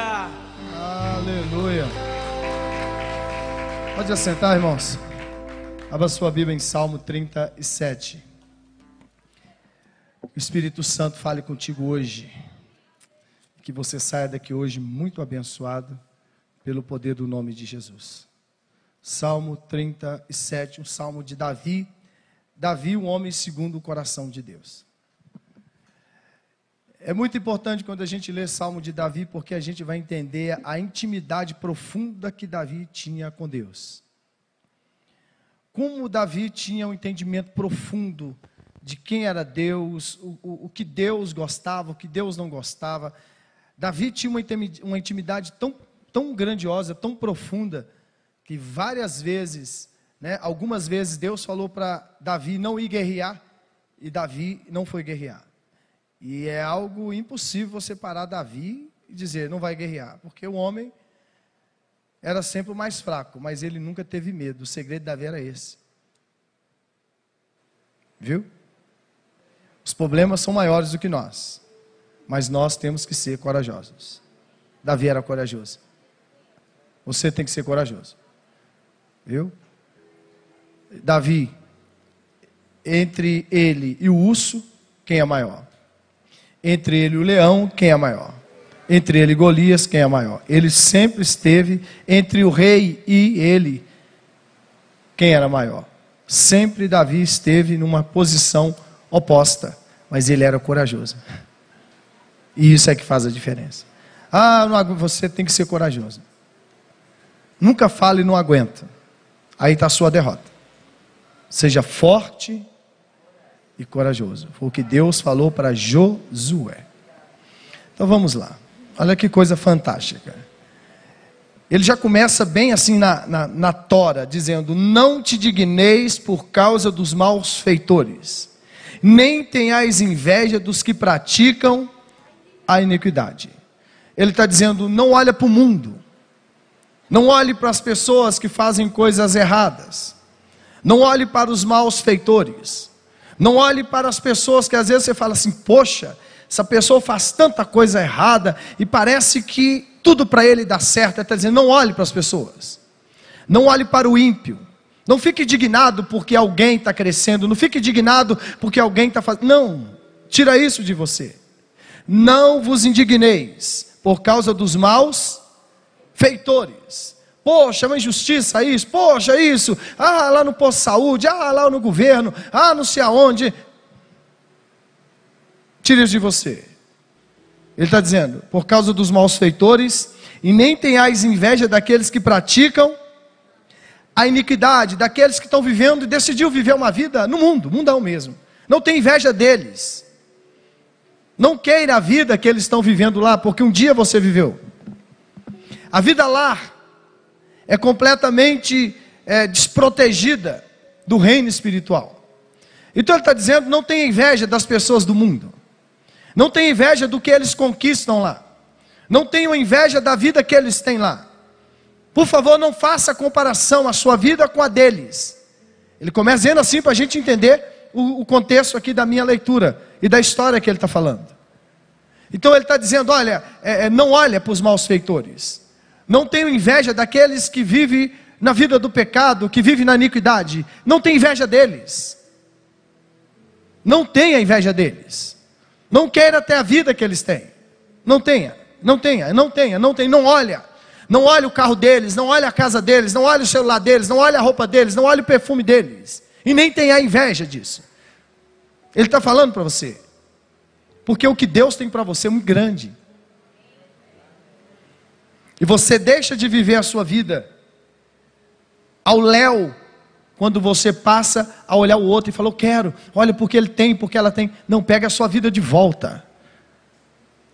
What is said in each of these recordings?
Aleluia. Aleluia. Pode assentar, irmãos. Abra sua Bíblia em Salmo 37. O Espírito Santo fale contigo hoje. Que você saia daqui hoje muito abençoado pelo poder do nome de Jesus. Salmo 37, um salmo de Davi. Davi, um homem segundo o coração de Deus. É muito importante quando a gente lê Salmo de Davi, porque a gente vai entender a intimidade profunda que Davi tinha com Deus. Como Davi tinha um entendimento profundo de quem era Deus, o, o, o que Deus gostava, o que Deus não gostava. Davi tinha uma intimidade tão, tão grandiosa, tão profunda, que várias vezes, né, algumas vezes Deus falou para Davi não ir guerrear, e Davi não foi guerrear. E é algo impossível você parar Davi e dizer, não vai guerrear, porque o homem era sempre o mais fraco, mas ele nunca teve medo. O segredo de Davi era esse. Viu? Os problemas são maiores do que nós, mas nós temos que ser corajosos. Davi era corajoso. Você tem que ser corajoso. Viu? Davi, entre ele e o urso, quem é maior? Entre ele e o leão, quem é maior? Entre ele e Golias, quem é maior? Ele sempre esteve entre o rei e ele, quem era maior? Sempre Davi esteve numa posição oposta, mas ele era corajoso. E isso é que faz a diferença. Ah, você tem que ser corajoso. Nunca fale não aguenta. Aí está a sua derrota. Seja forte e corajoso. Foi o que Deus falou para Josué. Então vamos lá. Olha que coisa fantástica. Ele já começa bem assim na, na, na tora, dizendo: Não te digneis por causa dos maus feitores, nem tenhais inveja dos que praticam a iniquidade. Ele está dizendo: Não olha para o mundo, não olhe para as pessoas que fazem coisas erradas, não olhe para os maus feitores. Não olhe para as pessoas que às vezes você fala assim: poxa, essa pessoa faz tanta coisa errada e parece que tudo para ele dá certo. Ele está dizendo: não olhe para as pessoas, não olhe para o ímpio. Não fique indignado porque alguém está crescendo, não fique indignado porque alguém está fazendo. Não, tira isso de você. Não vos indigneis por causa dos maus feitores Poxa, uma injustiça isso, poxa, isso, ah, lá no posto de saúde, ah, lá no governo, ah, não sei aonde. Tire de você. Ele está dizendo, por causa dos maus feitores, e nem tenhais inveja daqueles que praticam a iniquidade, daqueles que estão vivendo e decidiu viver uma vida no mundo, mundão mesmo. Não tem inveja deles. Não queira a vida que eles estão vivendo lá, porque um dia você viveu. A vida lá é completamente é, desprotegida do reino espiritual. Então ele está dizendo: não tenha inveja das pessoas do mundo, não tenha inveja do que eles conquistam lá, não tenha inveja da vida que eles têm lá. Por favor, não faça comparação a sua vida com a deles. Ele começa dizendo assim para a gente entender o, o, contexto aqui da minha leitura e da história que ele está falando. Então ele está dizendo: olha, é, é, não olha para os maus feitores, não tenho inveja daqueles que vivem na vida do pecado, que vivem na iniquidade. Não tenho inveja deles. Não tenha inveja deles. Não queira ter a vida que eles têm. Não tenha, não tenha, não tenha, não tenha, não olha. Não olha o carro deles, não olha a casa deles, não olha o celular deles, não olha a roupa deles, não olha o perfume deles. E nem tenha inveja disso. Ele está falando para você. Porque o que Deus tem para você é muito grande. E você deixa de viver a sua vida ao léu, quando você passa a olhar o outro e fala, eu quero, olha porque ele tem, porque ela tem. Não, pega a sua vida de volta.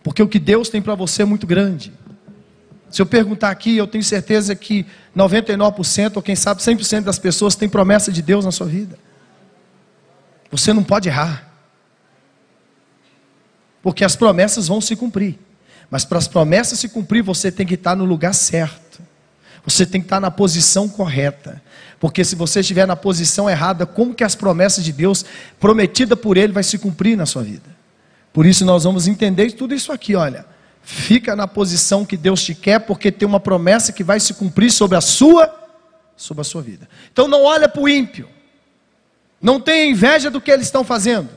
Porque o que Deus tem para você é muito grande. Se eu perguntar aqui, eu tenho certeza que 99%, ou quem sabe 100% das pessoas têm promessa de Deus na sua vida. Você não pode errar. Porque as promessas vão se cumprir. Mas para as promessas se cumprir, você tem que estar no lugar certo. Você tem que estar na posição correta. Porque se você estiver na posição errada, como que as promessas de Deus prometida por ele vai se cumprir na sua vida? Por isso nós vamos entender tudo isso aqui, olha. Fica na posição que Deus te quer, porque tem uma promessa que vai se cumprir sobre a sua, sobre a sua vida. Então não olha para o ímpio. Não tenha inveja do que eles estão fazendo.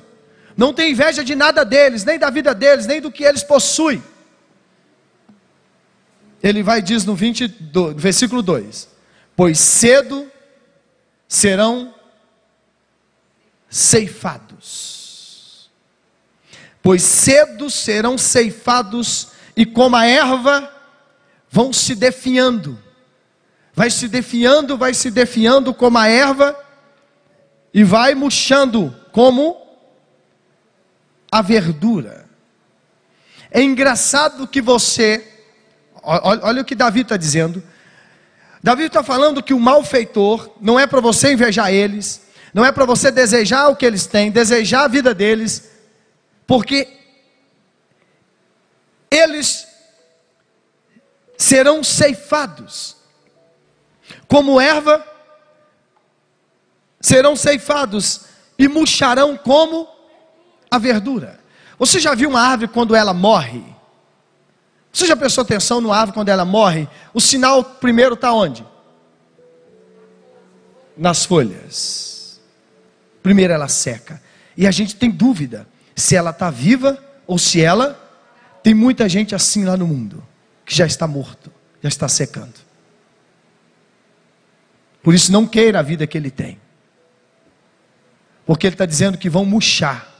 Não tenha inveja de nada deles, nem da vida deles, nem do que eles possuem. Ele vai diz no 22, versículo 2: Pois cedo serão ceifados. Pois cedo serão ceifados e como a erva vão se definhando. Vai se definhando, vai se definhando como a erva e vai murchando como a verdura. É engraçado que você, olha, olha o que Davi está dizendo. Davi está falando que o malfeitor não é para você invejar eles, não é para você desejar o que eles têm, desejar a vida deles, porque eles serão ceifados, como erva, serão ceifados e murcharão como a verdura. Você já viu uma árvore quando ela morre? Você já prestou atenção numa árvore quando ela morre? O sinal primeiro está onde? Nas folhas. Primeiro ela seca. E a gente tem dúvida se ela está viva ou se ela tem muita gente assim lá no mundo, que já está morto, já está secando. Por isso, não queira a vida que ele tem, porque ele está dizendo que vão murchar,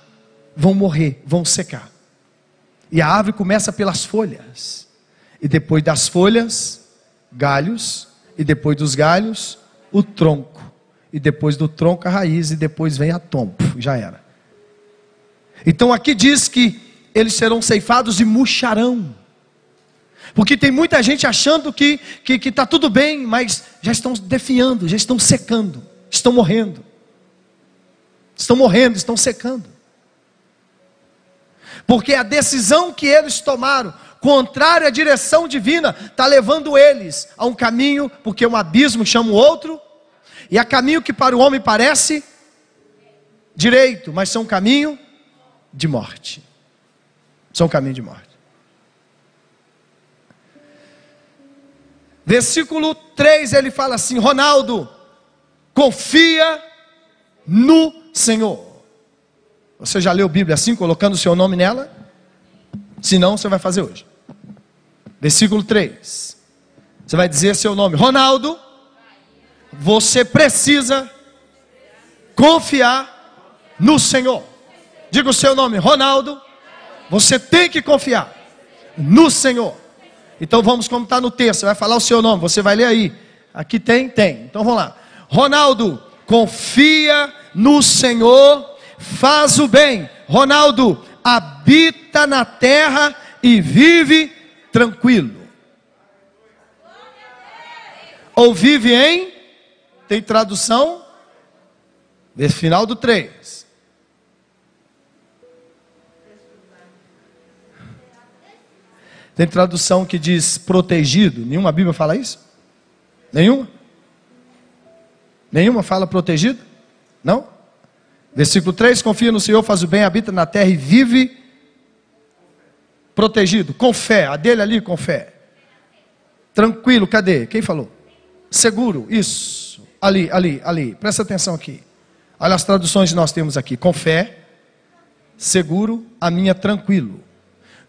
vão morrer, vão secar. E a árvore começa pelas folhas, e depois das folhas, galhos, e depois dos galhos, o tronco, e depois do tronco a raiz, e depois vem a tompo, já era. Então aqui diz que eles serão ceifados e murcharão. Porque tem muita gente achando que está que, que tá tudo bem, mas já estão definhando, já estão secando, estão morrendo. Estão morrendo, estão secando. Porque a decisão que eles tomaram, contrária à direção divina, está levando eles a um caminho, porque um abismo chama o outro, e a caminho que para o homem parece direito, mas são caminho de morte são caminho de morte. Versículo 3 ele fala assim: Ronaldo, confia no Senhor. Você já leu a Bíblia assim, colocando o seu nome nela? Se não, você vai fazer hoje. Versículo 3. Você vai dizer seu nome, Ronaldo. Você precisa confiar no Senhor. Diga o seu nome, Ronaldo. Você tem que confiar no Senhor. Então vamos como está no texto. Você vai falar o seu nome, você vai ler aí. Aqui tem, tem. Então vamos lá. Ronaldo, confia no Senhor, faz o bem. Ronaldo, habita na terra e vive tranquilo. Ou vive em? Tem tradução? Nesse final do 3. Tem tradução que diz protegido. Nenhuma Bíblia fala isso? Nenhuma? Nenhuma fala protegido? Não? Versículo 3: Confia no Senhor, faz o bem, habita na terra e vive protegido, com fé. A dele ali com fé. Tranquilo, cadê? Quem falou? Seguro, isso. Ali, ali, ali. Presta atenção aqui. Olha as traduções que nós temos aqui: com fé, seguro, a minha tranquilo.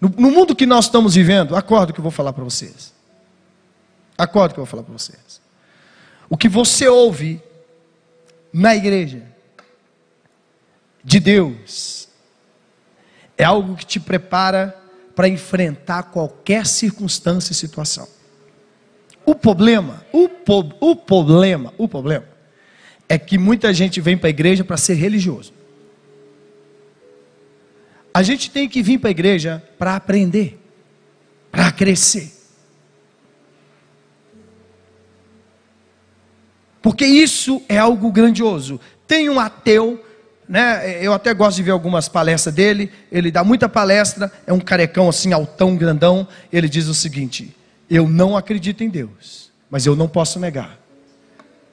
No, no mundo que nós estamos vivendo, acordo que eu vou falar para vocês. Acordo que eu vou falar para vocês. O que você ouve na igreja de Deus é algo que te prepara para enfrentar qualquer circunstância e situação. O problema, o, po, o problema, o problema é que muita gente vem para a igreja para ser religioso. A gente tem que vir para a igreja para aprender, para crescer. Porque isso é algo grandioso. Tem um ateu, né? Eu até gosto de ver algumas palestras dele. Ele dá muita palestra, é um carecão assim, altão, grandão. Ele diz o seguinte: Eu não acredito em Deus, mas eu não posso negar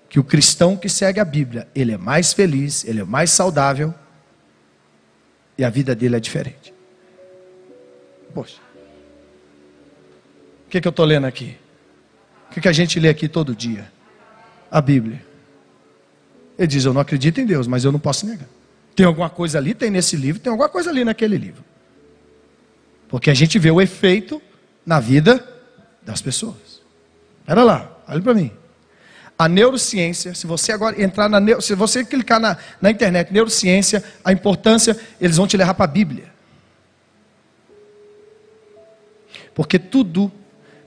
que o cristão que segue a Bíblia, ele é mais feliz, ele é mais saudável e a vida dele é diferente. Poxa. O que, que eu estou lendo aqui? O que, que a gente lê aqui todo dia? A Bíblia. Ele diz: Eu não acredito em Deus, mas eu não posso negar. Tem alguma coisa ali, tem nesse livro, tem alguma coisa ali naquele livro. Porque a gente vê o efeito na vida das pessoas. Espera lá, olha para mim. A neurociência, se você agora entrar na se você clicar na, na internet, neurociência, a importância, eles vão te levar para a Bíblia. Porque tudo,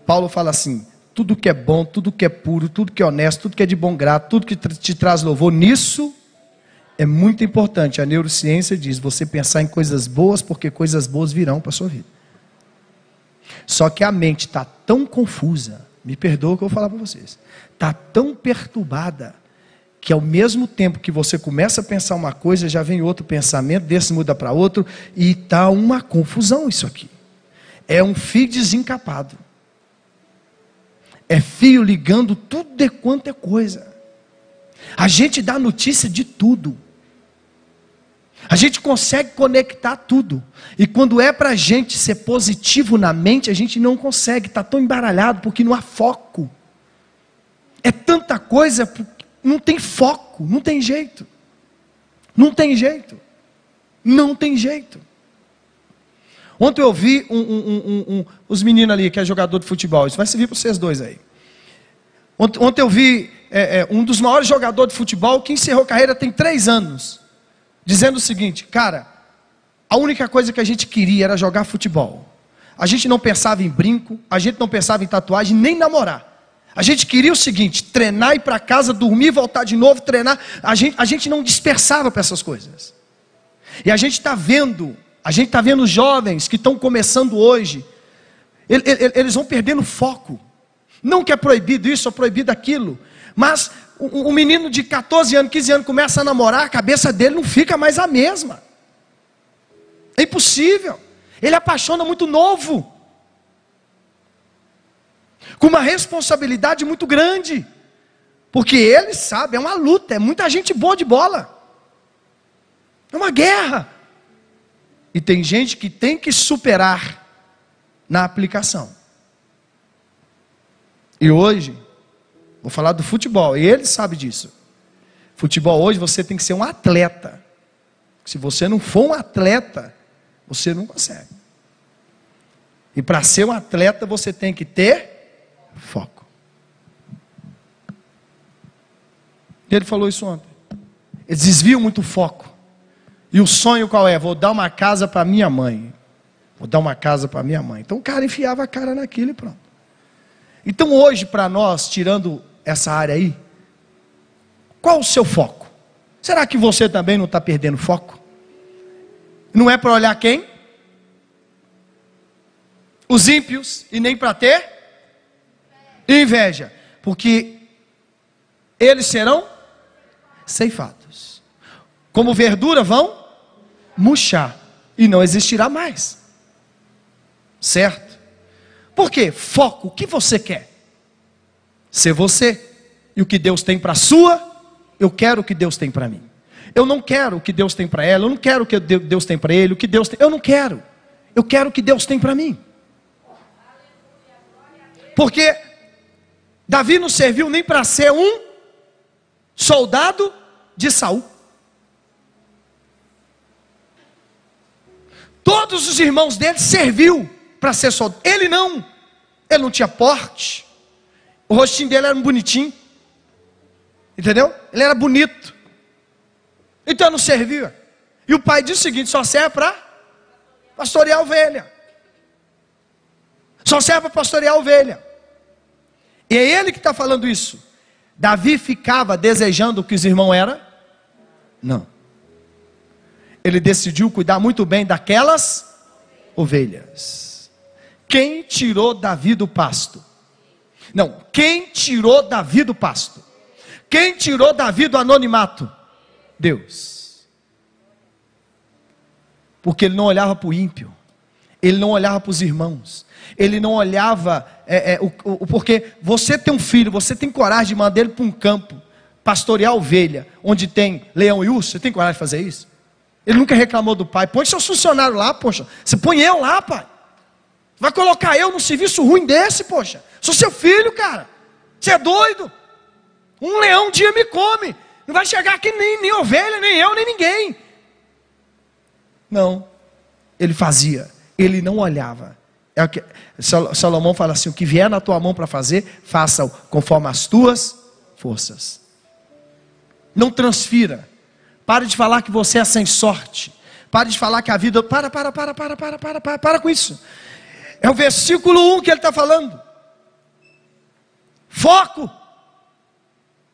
Paulo fala assim, tudo que é bom, tudo que é puro, tudo que é honesto, tudo que é de bom grado, tudo que te traz louvor, nisso é muito importante. A neurociência diz você pensar em coisas boas, porque coisas boas virão para a sua vida. Só que a mente está tão confusa, me perdoa o que eu vou falar para vocês, está tão perturbada, que ao mesmo tempo que você começa a pensar uma coisa, já vem outro pensamento, desse muda para outro, e está uma confusão isso aqui. É um fio desencapado. É fio ligando tudo de quanto é coisa. A gente dá notícia de tudo. A gente consegue conectar tudo. E quando é para a gente ser positivo na mente, a gente não consegue, está tão embaralhado porque não há foco. É tanta coisa, não tem foco, não tem jeito. Não tem jeito. Não tem jeito. Ontem eu vi um, um, um, os meninos ali, que é jogador de futebol. Isso vai servir para vocês dois aí. Ontem, ontem eu vi é, é, um dos maiores jogadores de futebol que encerrou carreira tem três anos dizendo o seguinte: cara, a única coisa que a gente queria era jogar futebol. A gente não pensava em brinco, a gente não pensava em tatuagem, nem namorar. A gente queria o seguinte: treinar, ir para casa, dormir, voltar de novo, treinar. A gente, a gente não dispersava para essas coisas. E a gente está vendo, a gente está vendo jovens que estão começando hoje, eles vão perdendo foco. Não que é proibido isso ou proibido aquilo, mas um, menino de 14 anos, 15 anos começa a namorar, a cabeça dele não fica mais a mesma. É impossível. Ele apaixona muito novo. Com uma responsabilidade muito grande. Porque ele sabe, é uma luta, é muita gente boa de bola. É uma guerra. E tem gente que tem que superar na aplicação. E hoje, Vou falar do futebol, e ele sabe disso. Futebol hoje você tem que ser um atleta. Se você não for um atleta, você não consegue. E para ser um atleta você tem que ter foco. Ele falou isso ontem. Eles desviam muito o foco. E o sonho qual é? Vou dar uma casa para minha mãe. Vou dar uma casa para minha mãe. Então o cara enfiava a cara naquilo e pronto. Então hoje, para nós, tirando essa área aí? Qual o seu foco? Será que você também não está perdendo foco? Não é para olhar quem? Os ímpios, e nem para ter inveja, porque eles serão ceifados. Como verdura vão murchar e não existirá mais. Certo? Por quê? Foco, o que você quer? Ser você. E o que Deus tem para a sua, eu quero o que Deus tem para mim. Eu não quero o que Deus tem para ela, eu não quero o que Deus tem para ele, o que Deus tem, eu não quero. Eu quero o que Deus tem para mim. Porque Davi não serviu nem para ser um soldado de Saul. Todos os irmãos dele serviu para ser soldado. Ele não. Ele não tinha porte. O rostinho dele era bonitinho. Entendeu? Ele era bonito. Então não servia. E o pai disse o seguinte: só serve para pastorear a ovelha. Só serve para pastorear a ovelha. E é ele que está falando isso. Davi ficava desejando o que os irmãos eram? Não. Ele decidiu cuidar muito bem daquelas ovelhas. Quem tirou Davi do pasto? Não, quem tirou Davi do pasto? Quem tirou Davi do anonimato? Deus. Porque ele não olhava para o ímpio, ele não olhava para os irmãos, ele não olhava, é, é, o, o, porque você tem um filho, você tem coragem de mandar ele para um campo, pastorear ovelha, onde tem leão e urso, você tem coragem de fazer isso? Ele nunca reclamou do pai, põe seus funcionários lá, poxa, você põe eu lá, pai. Vai colocar eu num serviço ruim desse, poxa? Sou seu filho, cara. Você é doido? Um leão um dia me come. Não vai chegar aqui nem, nem ovelha, nem eu, nem ninguém. Não. Ele fazia. Ele não olhava. É o que, Salomão fala assim: o que vier na tua mão para fazer, faça-o conforme as tuas forças. Não transfira. Pare de falar que você é sem sorte. Pare de falar que a vida. Para, para, para, para, para, para, para, para com isso. É o versículo 1 que ele está falando. Foco.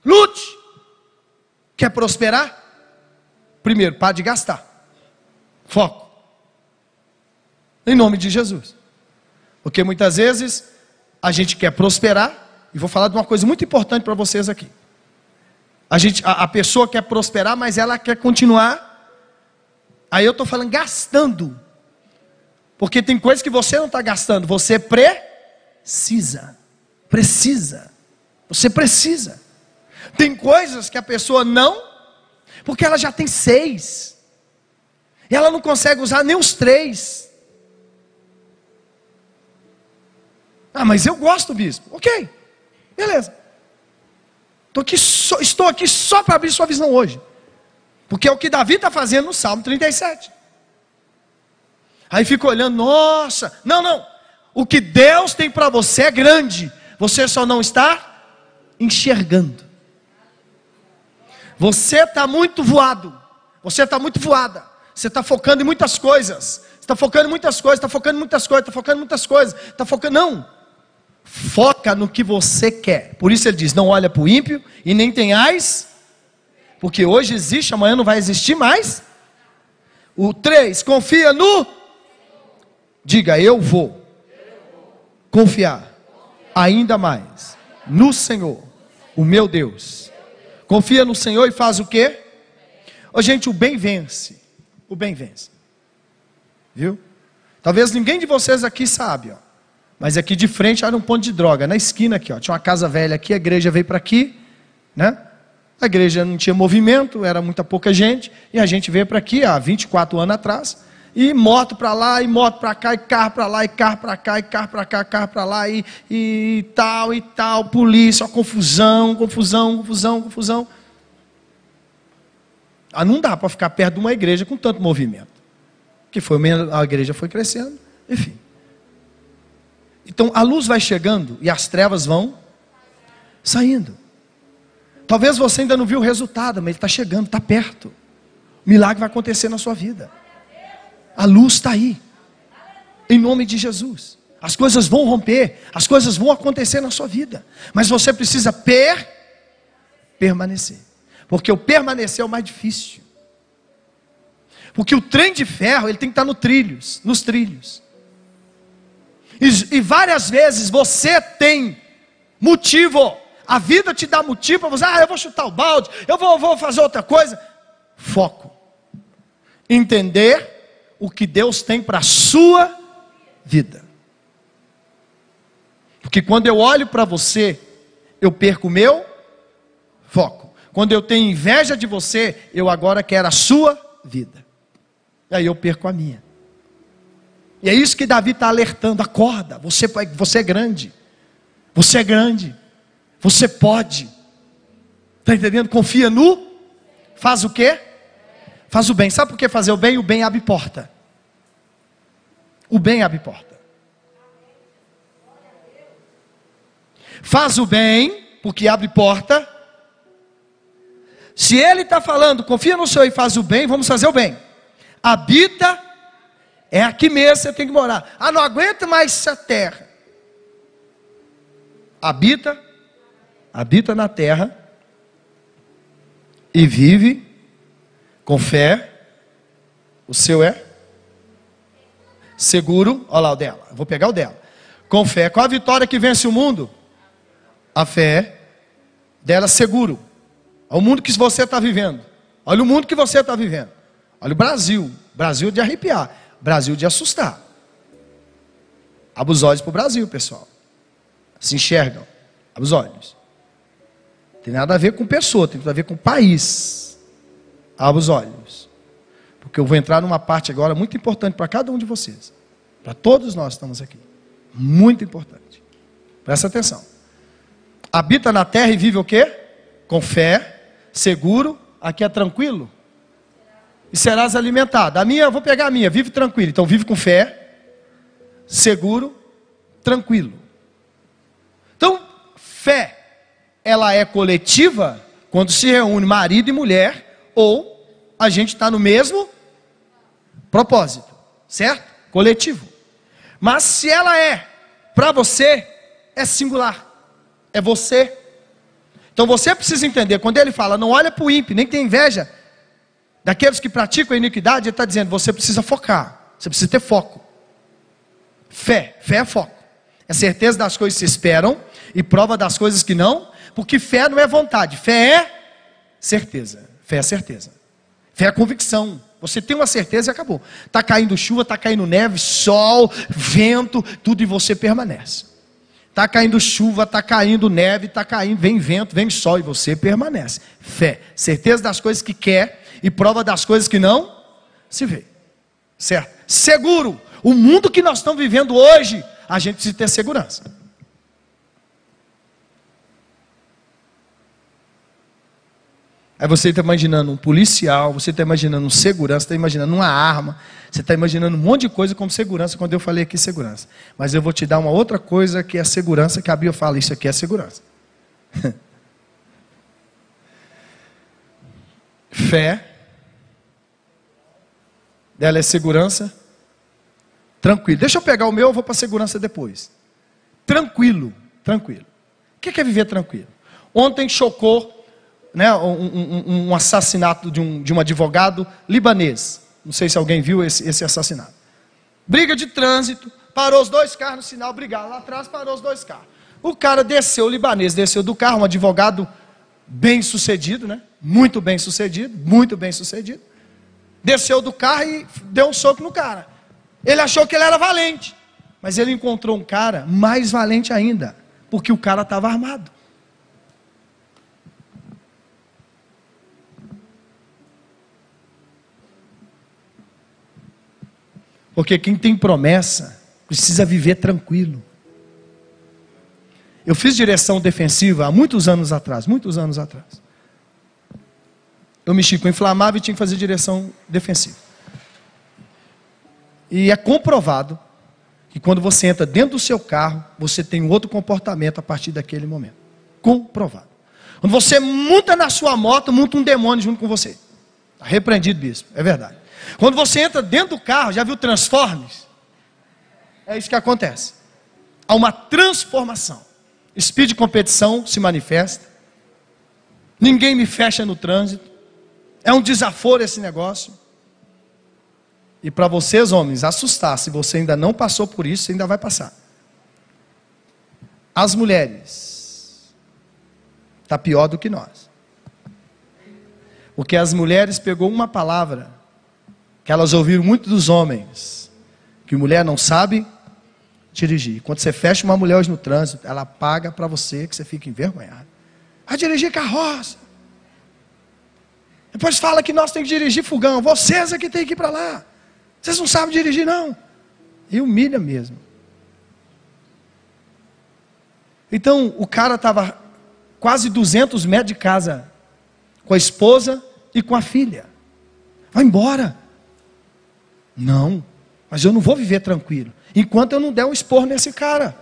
Lute. Quer prosperar? Primeiro, pare de gastar. Foco. Em nome de Jesus. Porque muitas vezes a gente quer prosperar, e vou falar de uma coisa muito importante para vocês aqui. A, gente, a, a pessoa quer prosperar, mas ela quer continuar. Aí eu estou falando gastando. Porque tem coisas que você não está gastando, você precisa. Precisa. Você precisa. Tem coisas que a pessoa não, porque ela já tem seis. E ela não consegue usar nem os três. Ah, mas eu gosto, bispo. Ok, beleza. Aqui estou aqui só para abrir sua visão hoje. Porque é o que Davi está fazendo no Salmo 37. Aí fica olhando, nossa, não, não. O que Deus tem para você é grande. Você só não está enxergando. Você está muito voado. Você está muito voada. Você está focando em muitas coisas. Está focando em muitas coisas, está focando em muitas coisas, está focando em muitas coisas. Está focando. Não. Foca no que você quer. Por isso ele diz: não olha para o ímpio e nem tenhais, porque hoje existe, amanhã não vai existir mais. O 3, confia no. Diga, eu vou confiar ainda mais no Senhor, o meu Deus. Confia no Senhor e faz o quê? Ô, gente, o bem vence. O bem vence. Viu? Talvez ninguém de vocês aqui sabe, ó. Mas aqui de frente era um ponto de droga, na esquina aqui, ó. Tinha uma casa velha aqui, a igreja veio para aqui, né? A igreja não tinha movimento, era muita pouca gente, e a gente veio para aqui há 24 anos atrás, e moto para lá, e moto para cá, e carro para lá, e carro para cá, e carro para cá, carro para lá, e, e tal, e tal, polícia, confusão, confusão, confusão, confusão. Ah, não dá para ficar perto de uma igreja com tanto movimento. Que foi a igreja foi crescendo, enfim. Então a luz vai chegando e as trevas vão saindo. Talvez você ainda não viu o resultado, mas ele está chegando, está perto. O milagre vai acontecer na sua vida. A luz está aí. Em nome de Jesus. As coisas vão romper, as coisas vão acontecer na sua vida. Mas você precisa per permanecer. Porque o permanecer é o mais difícil. Porque o trem de ferro, ele tem que estar no trilhos, nos trilhos. E, e várias vezes você tem motivo, a vida te dá motivo para você, ah, eu vou chutar o balde, eu vou, vou fazer outra coisa. Foco. Entender o que Deus tem para a sua vida. Porque quando eu olho para você, eu perco o meu foco. Quando eu tenho inveja de você, eu agora quero a sua vida. E aí eu perco a minha. E é isso que Davi está alertando: acorda, você, você é grande, você é grande, você pode. Está entendendo? Confia no, faz o quê? Faz o bem. Sabe por que fazer o bem? O bem abre porta. O bem abre porta. Faz o bem, porque abre porta. Se ele está falando, confia no Senhor e faz o bem, vamos fazer o bem. Habita é aqui mesmo você tem que morar. Ah, não aguento mais essa terra. Habita, habita na terra e vive com fé. O seu é seguro. Olha lá o dela. Vou pegar o dela. Com fé. Qual a vitória que vence o mundo? A fé dela seguro. Olha o mundo que você está vivendo. Olha o mundo que você está vivendo. Olha o Brasil. Brasil de arrepiar. Brasil de assustar. Abra os olhos para o Brasil, pessoal. Se enxergam. Abra os olhos. Tem nada a ver com pessoa, tem tudo a ver com país. Abra os olhos. Porque eu vou entrar numa parte agora muito importante para cada um de vocês. Para todos nós que estamos aqui. Muito importante. Presta atenção. Habita na terra e vive o quê? Com fé, seguro, aqui é tranquilo. E serás alimentado. A minha, eu vou pegar a minha, vive tranquilo. Então vive com fé, seguro, tranquilo. Então, fé, ela é coletiva quando se reúne marido e mulher, ou a gente está no mesmo propósito, certo? Coletivo. Mas se ela é para você, é singular, é você. Então você precisa entender, quando ele fala, não olha para o ímpio, nem tem inveja daqueles que praticam a iniquidade, ele está dizendo, você precisa focar, você precisa ter foco. Fé, fé é foco. É certeza das coisas que se esperam e prova das coisas que não, porque fé não é vontade, fé é certeza. Fé é certeza. Fé é convicção. Você tem uma certeza e acabou. Está caindo chuva, está caindo neve, sol, vento, tudo e você permanece. Está caindo chuva, está caindo neve, está caindo, vem vento, vem sol e você permanece. Fé, certeza das coisas que quer e prova das coisas que não se vê. Certo? Seguro. O mundo que nós estamos vivendo hoje, a gente precisa ter segurança. Aí você está imaginando um policial, você está imaginando um segurança, está imaginando uma arma, você está imaginando um monte de coisa como segurança, quando eu falei aqui segurança. Mas eu vou te dar uma outra coisa que é segurança, que a Bíblia fala, isso aqui é segurança. Fé, dela é segurança, tranquilo. Deixa eu pegar o meu, eu vou para segurança depois. Tranquilo, tranquilo. O que é viver tranquilo? Ontem chocou né, um, um, um assassinato de um, de um advogado libanês. Não sei se alguém viu esse, esse assassinato. Briga de trânsito, parou os dois carros no sinal, brigaram lá atrás, parou os dois carros. O cara desceu, o libanês desceu do carro, um advogado bem sucedido, né? Muito bem sucedido, muito bem sucedido. Desceu do carro e deu um soco no cara. Ele achou que ele era valente, mas ele encontrou um cara mais valente ainda, porque o cara estava armado. Porque quem tem promessa precisa viver tranquilo. Eu fiz direção defensiva há muitos anos atrás, muitos anos atrás. Eu mexi com inflamável e tinha que fazer direção defensiva. E é comprovado que quando você entra dentro do seu carro, você tem um outro comportamento a partir daquele momento. Comprovado. Quando você monta na sua moto, monta um demônio junto com você. Está repreendido, bispo. É verdade. Quando você entra dentro do carro, já viu Transformers? É isso que acontece. Há uma transformação. Speed competição se manifesta. Ninguém me fecha no trânsito. É um desaforo esse negócio. E para vocês, homens, assustar, se você ainda não passou por isso, ainda vai passar. As mulheres, está pior do que nós. Porque as mulheres pegou uma palavra que elas ouviram muito dos homens, que mulher não sabe dirigir. Quando você fecha uma mulher hoje no trânsito, ela paga para você que você fica envergonhado. Vai dirigir carroça. Depois fala que nós temos que dirigir fogão. Vocês é que tem que ir para lá. Vocês não sabem dirigir, não. E humilha mesmo. Então, o cara estava quase 200 metros de casa com a esposa e com a filha. Vai embora. Não, mas eu não vou viver tranquilo. Enquanto eu não der um expor nesse cara.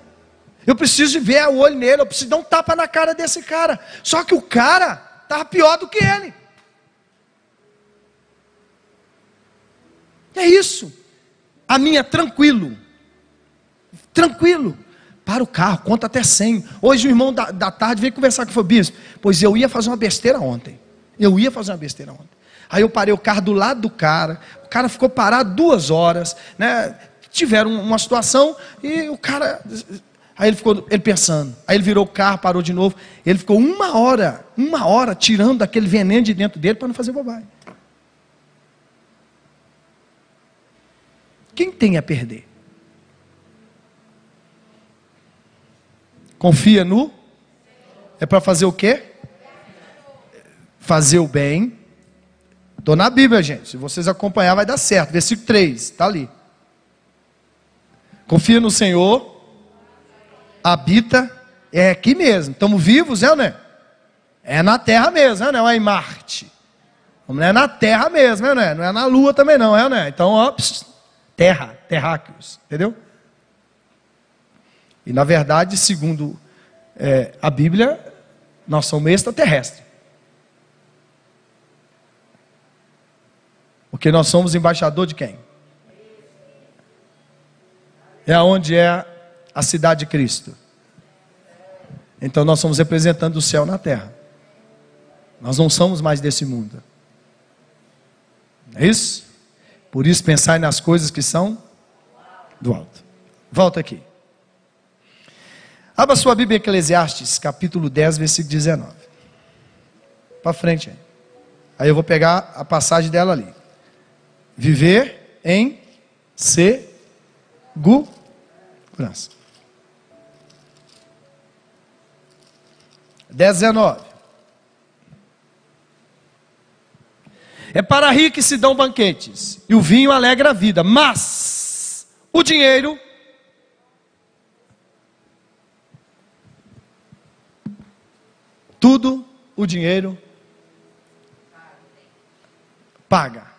Eu preciso ver o olho nele, eu preciso dar um tapa na cara desse cara. Só que o cara estava pior do que ele. É isso. A minha, tranquilo. Tranquilo. Para o carro, conta até 100. Hoje o irmão da, da tarde veio conversar com o bispo. Pois eu ia fazer uma besteira ontem. Eu ia fazer uma besteira ontem. Aí eu parei o carro do lado do cara, o cara ficou parado duas horas, né? Tiveram uma situação e o cara. Aí ele ficou ele pensando. Aí ele virou o carro, parou de novo. Ele ficou uma hora, uma hora tirando aquele veneno de dentro dele para não fazer bobagem. Quem tem a perder? Confia no? É para fazer o quê? Fazer o bem Estou na Bíblia, gente. Se vocês acompanhar, vai dar certo. Versículo 3, está ali. Confia no Senhor habita é aqui mesmo. Estamos vivos, é ou não é? É na Terra mesmo, é ou não é? em Marte. Não é na Terra mesmo, é não é? Não é na Lua também não, é ou não é? Então, ó, Terra, terráqueos, entendeu? E na verdade, segundo é, a Bíblia, nós somos extraterrestres. Porque nós somos embaixador de quem? É onde é a cidade de Cristo. Então nós somos representando o céu na terra. Nós não somos mais desse mundo. É isso? Por isso pensai nas coisas que são do alto. Volta aqui. Abra sua Bíblia Eclesiastes, capítulo 10, versículo 19. Para frente. Aí eu vou pegar a passagem dela ali. Viver em segurança. 10, 19. É para rir que se dão banquetes, e o vinho alegra a vida, mas o dinheiro Tudo o dinheiro paga.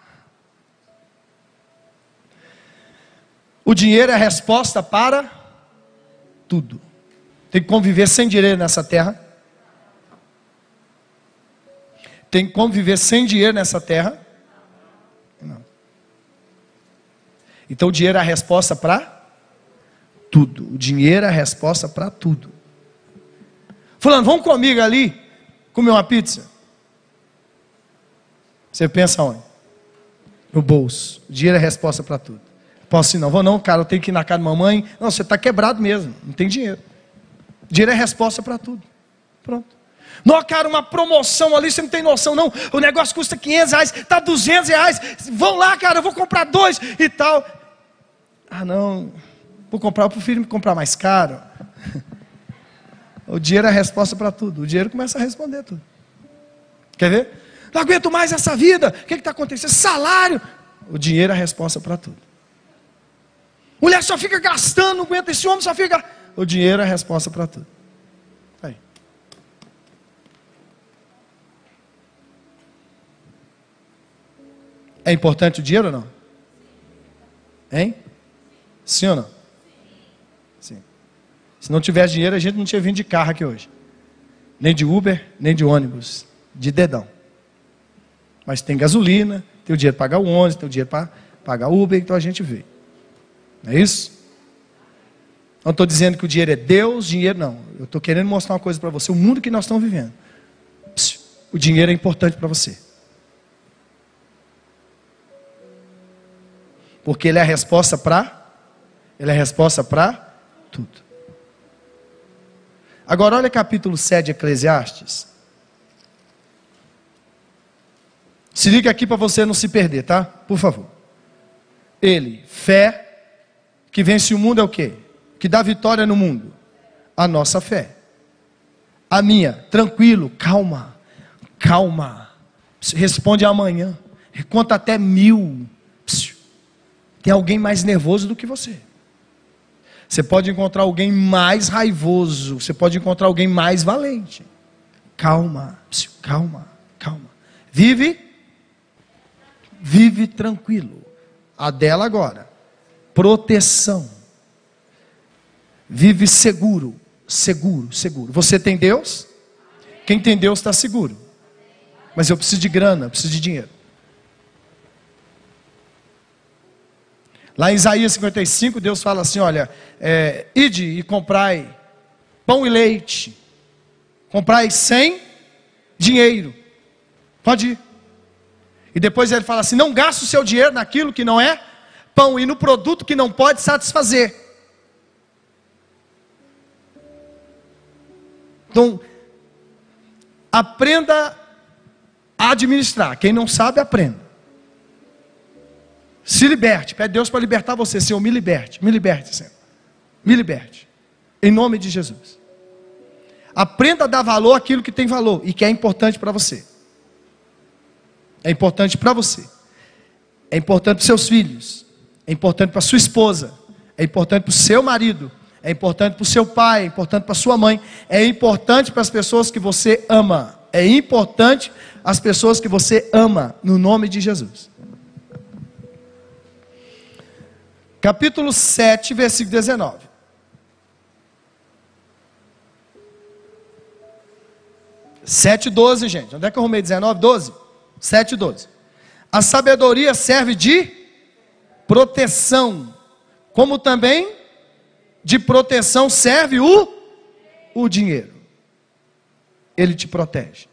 O dinheiro é a resposta para tudo. Tem que conviver sem dinheiro nessa terra. Tem que conviver sem dinheiro nessa terra. Não. Então o dinheiro é a resposta para tudo. O dinheiro é a resposta para tudo. Fulano, vamos comigo ali comer uma pizza? Você pensa onde? No bolso. O dinheiro é a resposta para tudo. Posso ir não? Vou não, cara, eu tenho que ir na casa da mamãe. Não, você está quebrado mesmo, não tem dinheiro. Dinheiro é resposta para tudo. Pronto. Não, cara, uma promoção ali, você não tem noção, não. O negócio custa 500 reais, está 200 reais. Vão lá, cara, eu vou comprar dois e tal. Ah, não, vou comprar, eu prefiro comprar mais caro. O dinheiro é a resposta para tudo. O dinheiro começa a responder tudo. Quer ver? Não aguento mais essa vida. O que está acontecendo? Salário. O dinheiro é a resposta para tudo. Mulher só fica gastando, não aguenta. Esse homem só fica. O dinheiro é a resposta para tudo. Aí. É importante o dinheiro ou não? Hein? Sim ou não? Se não tivesse dinheiro, a gente não tinha vindo de carro aqui hoje. Nem de Uber, nem de ônibus. De dedão. Mas tem gasolina, tem o dinheiro para pagar o ônibus, tem o dinheiro para pagar Uber, então a gente veio. Não é isso? Não estou dizendo que o dinheiro é Deus, dinheiro não. Eu estou querendo mostrar uma coisa para você. O mundo que nós estamos vivendo. O dinheiro é importante para você. Porque ele é a resposta para. Ele é a resposta para tudo. Agora, olha capítulo 7 de Eclesiastes. Se liga aqui para você não se perder, tá? Por favor. Ele, fé, que vence o mundo é o quê? Que dá vitória no mundo? A nossa fé. A minha, tranquilo, calma, calma. Responde amanhã. Conta até mil. Tem alguém mais nervoso do que você. Você pode encontrar alguém mais raivoso, você pode encontrar alguém mais valente. Calma, calma, calma. Vive, vive tranquilo. A dela agora, proteção. Vive seguro, seguro, seguro. Você tem Deus? Quem tem Deus está seguro. Mas eu preciso de grana, preciso de dinheiro. Lá em Isaías 55, Deus fala assim: olha, é, ide e comprai pão e leite, comprai sem dinheiro. Pode ir. E depois ele fala assim: não gaste o seu dinheiro naquilo que não é pão e no produto que não pode satisfazer. Então, aprenda a administrar. Quem não sabe, aprenda. Se liberte, pede Deus para libertar você, Senhor, me liberte, me liberte, Senhor. Me liberte. Em nome de Jesus. Aprenda a dar valor àquilo que tem valor e que é importante para você. É importante para você. É importante para seus filhos. É importante para sua esposa. É importante para o seu marido. é importante para o seu pai, é importante para sua mãe, é importante para as pessoas que você ama. É importante as pessoas que você ama, no nome de Jesus. Capítulo 7, versículo 19. Sete doze, gente. Onde é que eu arrumei 19? 12? 7 12. A sabedoria serve de proteção, como também de proteção serve o, o dinheiro. Ele te protege.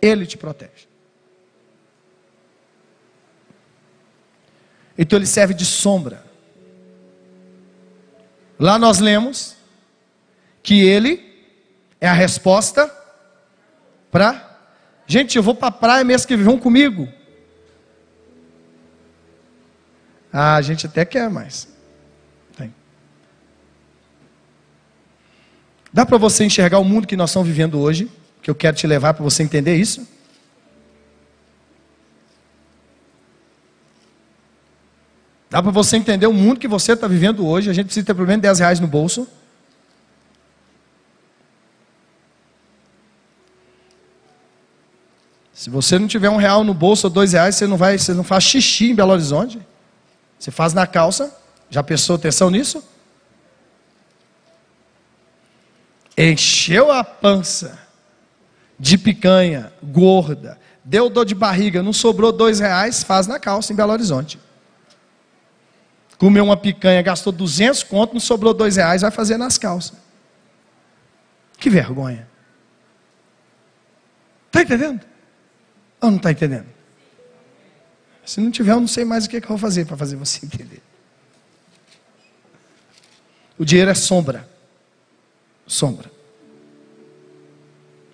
Ele te protege. Então ele serve de sombra. Lá nós lemos que ele é a resposta para. Gente, eu vou para a praia mês que vem, vão comigo. Ah, a gente até quer, mas. Tem. Dá para você enxergar o mundo que nós estamos vivendo hoje? Que eu quero te levar para você entender isso? Dá para você entender o mundo que você está vivendo hoje? A gente precisa ter pelo menos 10 reais no bolso. Se você não tiver um real no bolso ou dois reais, você não vai, você não faz xixi em Belo Horizonte. Você faz na calça. Já prestou atenção nisso? Encheu a pança de picanha, gorda, deu dor de barriga, não sobrou dois reais, faz na calça em Belo Horizonte. Comeu uma picanha, gastou 200 conto, não sobrou dois reais, vai fazer nas calças. Que vergonha. Está entendendo? Ou não está entendendo? Se não tiver, eu não sei mais o que, é que eu vou fazer para fazer você entender. O dinheiro é sombra. Sombra.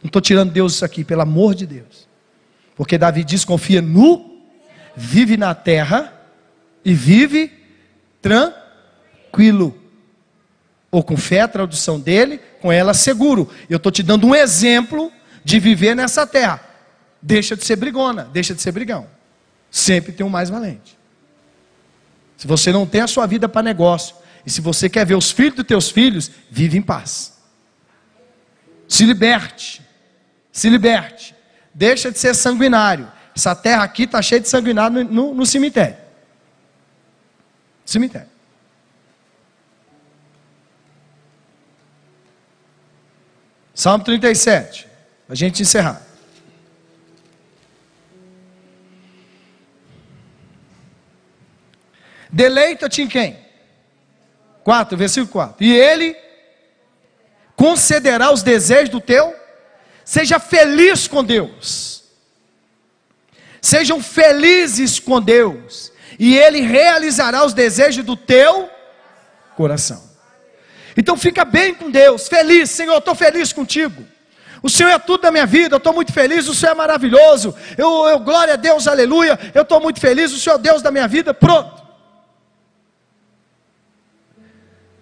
Não estou tirando Deus isso aqui, pelo amor de Deus. Porque Davi diz: confia no, vive na terra e vive tranquilo. Ou com fé, a tradução dele, com ela seguro. Eu estou te dando um exemplo de viver nessa terra. Deixa de ser brigona, deixa de ser brigão sempre tem um mais valente. Se você não tem a sua vida para negócio, e se você quer ver os filhos dos teus filhos, vive em paz. Se liberte. Se liberte. Deixa de ser sanguinário. Essa terra aqui está cheia de sanguinário no, no, no cemitério. Cemitério. Salmo 37. Para a gente encerrar. Deleita-te em quem? 4, versículo 4. E ele concederá os desejos do teu. Seja feliz com Deus. Sejam felizes com Deus. E ele realizará os desejos do teu coração. Então fica bem com Deus, feliz, Senhor, estou feliz contigo. O Senhor é tudo da minha vida, eu estou muito feliz, o Senhor é maravilhoso. Eu, eu glória a Deus, aleluia. Eu estou muito feliz, o Senhor é Deus da minha vida. Pronto.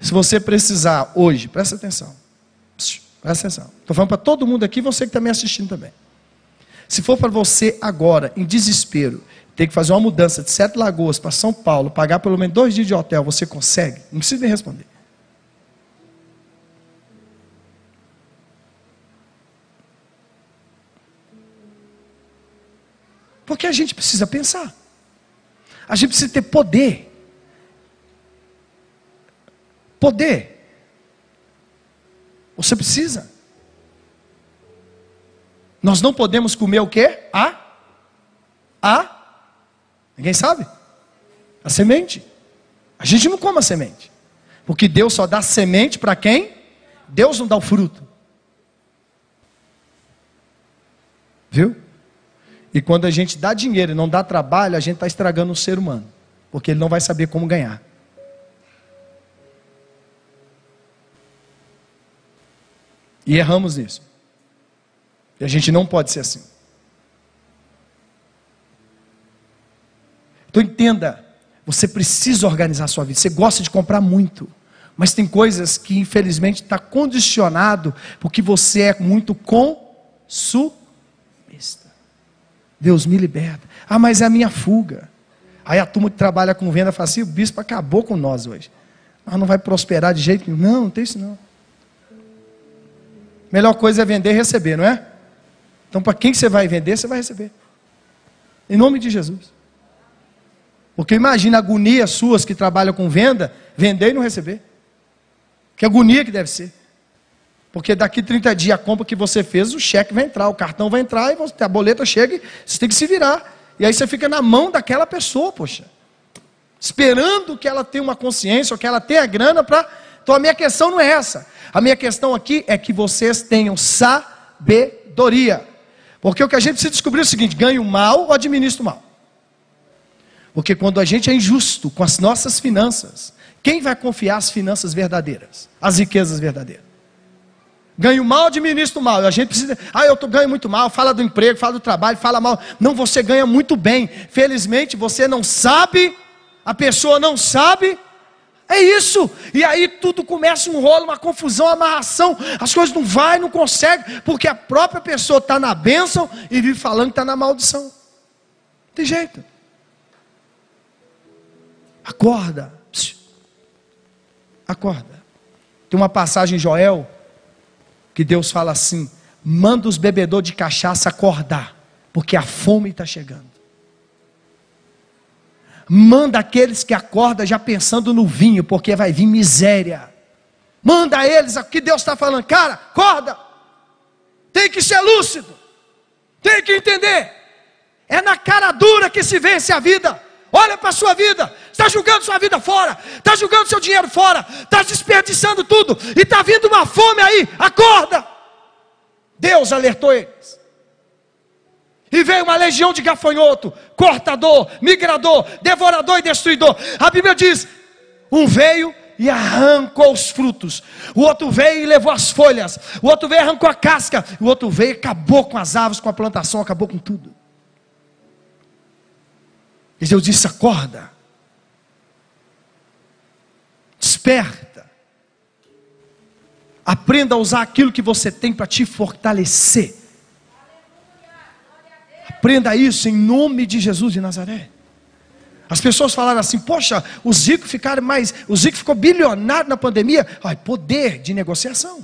Se você precisar hoje, presta atenção. Presta atenção. Estou falando para todo mundo aqui, você que está me assistindo também. Se for para você agora, em desespero, ter que fazer uma mudança de Sete Lagoas para São Paulo, pagar pelo menos dois dias de hotel, você consegue? Não precisa nem responder. Porque a gente precisa pensar. A gente precisa ter poder. Poder. Você precisa. Nós não podemos comer o que? A? A? Ninguém sabe? A semente. A gente não come a semente. Porque Deus só dá semente para quem? Deus não dá o fruto. Viu? E quando a gente dá dinheiro e não dá trabalho, a gente está estragando o ser humano. Porque ele não vai saber como ganhar. E erramos nisso. E a gente não pode ser assim. Então entenda, você precisa organizar a sua vida. Você gosta de comprar muito, mas tem coisas que infelizmente está condicionado porque você é muito consumista. Deus me liberta. Ah, mas é a minha fuga. Aí a turma que trabalha com venda fala assim: o bispo acabou com nós hoje. Nós não vai prosperar de jeito nenhum. Não, não tem isso não. Melhor coisa é vender e receber, não é? Então, para quem você vai vender, você vai receber. Em nome de Jesus. Porque imagina a agonia suas que trabalham com venda, vender e não receber. Que agonia que deve ser. Porque daqui 30 dias a compra que você fez, o cheque vai entrar, o cartão vai entrar, e a boleta chega você tem que se virar. E aí você fica na mão daquela pessoa, poxa. Esperando que ela tenha uma consciência, ou que ela tenha grana para. Então a minha questão não é essa. A minha questão aqui é que vocês tenham sabedoria. Porque o que a gente precisa descobrir é o seguinte: ganho mal ou administro mal? Porque quando a gente é injusto com as nossas finanças, quem vai confiar as finanças verdadeiras, as riquezas verdadeiras? Ganho mal, administro mal. A gente precisa. Ah, eu ganho muito mal. Fala do emprego, fala do trabalho, fala mal. Não, você ganha muito bem. Felizmente você não sabe, a pessoa não sabe. É isso. E aí tudo começa um rolo, uma confusão, uma amarração. As coisas não vai, não consegue, porque a própria pessoa está na bênção e vive falando que está na maldição. Não tem jeito. Acorda. Acorda. Tem uma passagem em Joel que Deus fala assim: manda os bebedores de cachaça acordar, porque a fome está chegando. Manda aqueles que acordam já pensando no vinho, porque vai vir miséria. Manda eles, o que Deus está falando, cara, acorda. Tem que ser lúcido, tem que entender. É na cara dura que se vence a vida. Olha para a sua vida, está jogando sua vida fora, está jogando seu dinheiro fora, está desperdiçando tudo, e está vindo uma fome aí, acorda! Deus alertou eles. E veio uma legião de gafanhoto, cortador, migrador, devorador e destruidor. A Bíblia diz: um veio e arrancou os frutos, o outro veio e levou as folhas, o outro veio e arrancou a casca, o outro veio e acabou com as árvores, com a plantação, acabou com tudo. E Deus disse: acorda, desperta, aprenda a usar aquilo que você tem para te fortalecer. Aprenda isso em nome de Jesus de Nazaré. As pessoas falaram assim: Poxa, o Zico ficaram mais, o Zico ficou bilionário na pandemia. Ai, poder de negociação.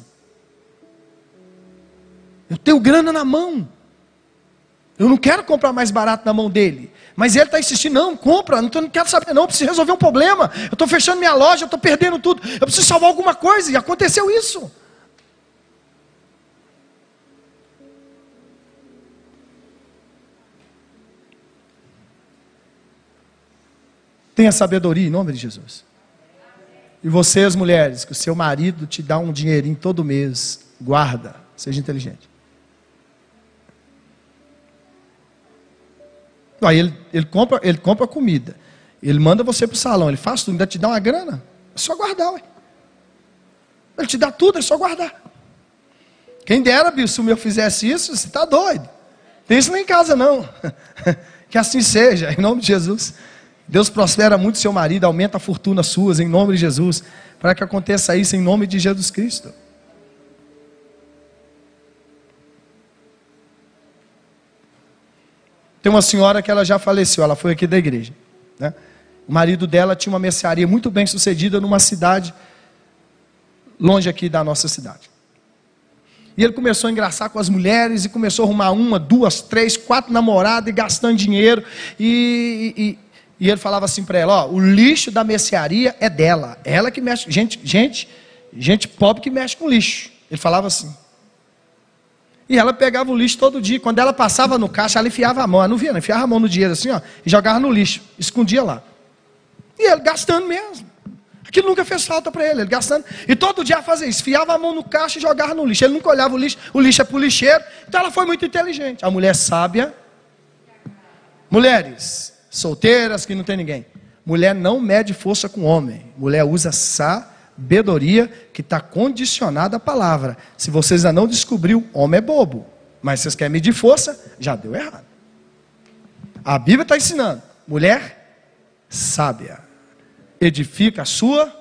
Eu tenho grana na mão. Eu não quero comprar mais barato na mão dele. Mas ele está insistindo, não, compra, não, não quero saber, não, eu preciso resolver um problema. Eu estou fechando minha loja, eu estou perdendo tudo. Eu preciso salvar alguma coisa. E aconteceu isso. Tenha sabedoria em nome de Jesus. E vocês, mulheres, que o seu marido te dá um dinheirinho todo mês, guarda, seja inteligente. Aí ele, ele, compra, ele compra comida. Ele manda você para o salão, ele faz tudo, ainda te dá uma grana. É só guardar, ué. Ele te dá tudo, é só guardar. Quem dera, Bill, se o meu fizesse isso, você está doido. Tem isso nem em casa, não. que assim seja, em nome de Jesus. Deus prospera muito seu marido, aumenta a fortuna suas, em nome de Jesus. Para que aconteça isso em nome de Jesus Cristo. Tem uma senhora que ela já faleceu, ela foi aqui da igreja. Né? O marido dela tinha uma mercearia muito bem sucedida numa cidade longe aqui da nossa cidade. E ele começou a engraçar com as mulheres e começou a arrumar uma, duas, três, quatro namoradas e gastando dinheiro. E, e, e ele falava assim para ela: ó, o lixo da mercearia é dela, ela que mexe. Gente, gente, gente pobre que mexe com lixo. Ele falava assim. E ela pegava o lixo todo dia. Quando ela passava no caixa, ela enfiava a mão. Ela não via, não enfiava a mão no dinheiro assim, ó, e jogava no lixo, escondia lá. E ele gastando mesmo. Aquilo nunca fez falta para ele, ele gastando. E todo dia fazia isso, enfiava a mão no caixa e jogava no lixo. Ele nunca olhava o lixo, o lixo é para o lixeiro. Então ela foi muito inteligente. A mulher sábia. Mulheres solteiras que não tem ninguém. Mulher não mede força com homem. Mulher usa sabedoria que está condicionada à palavra. Se vocês ainda não descobriu, homem é bobo. Mas vocês querem medir força, já deu errado. A Bíblia está ensinando: mulher sábia edifica a sua,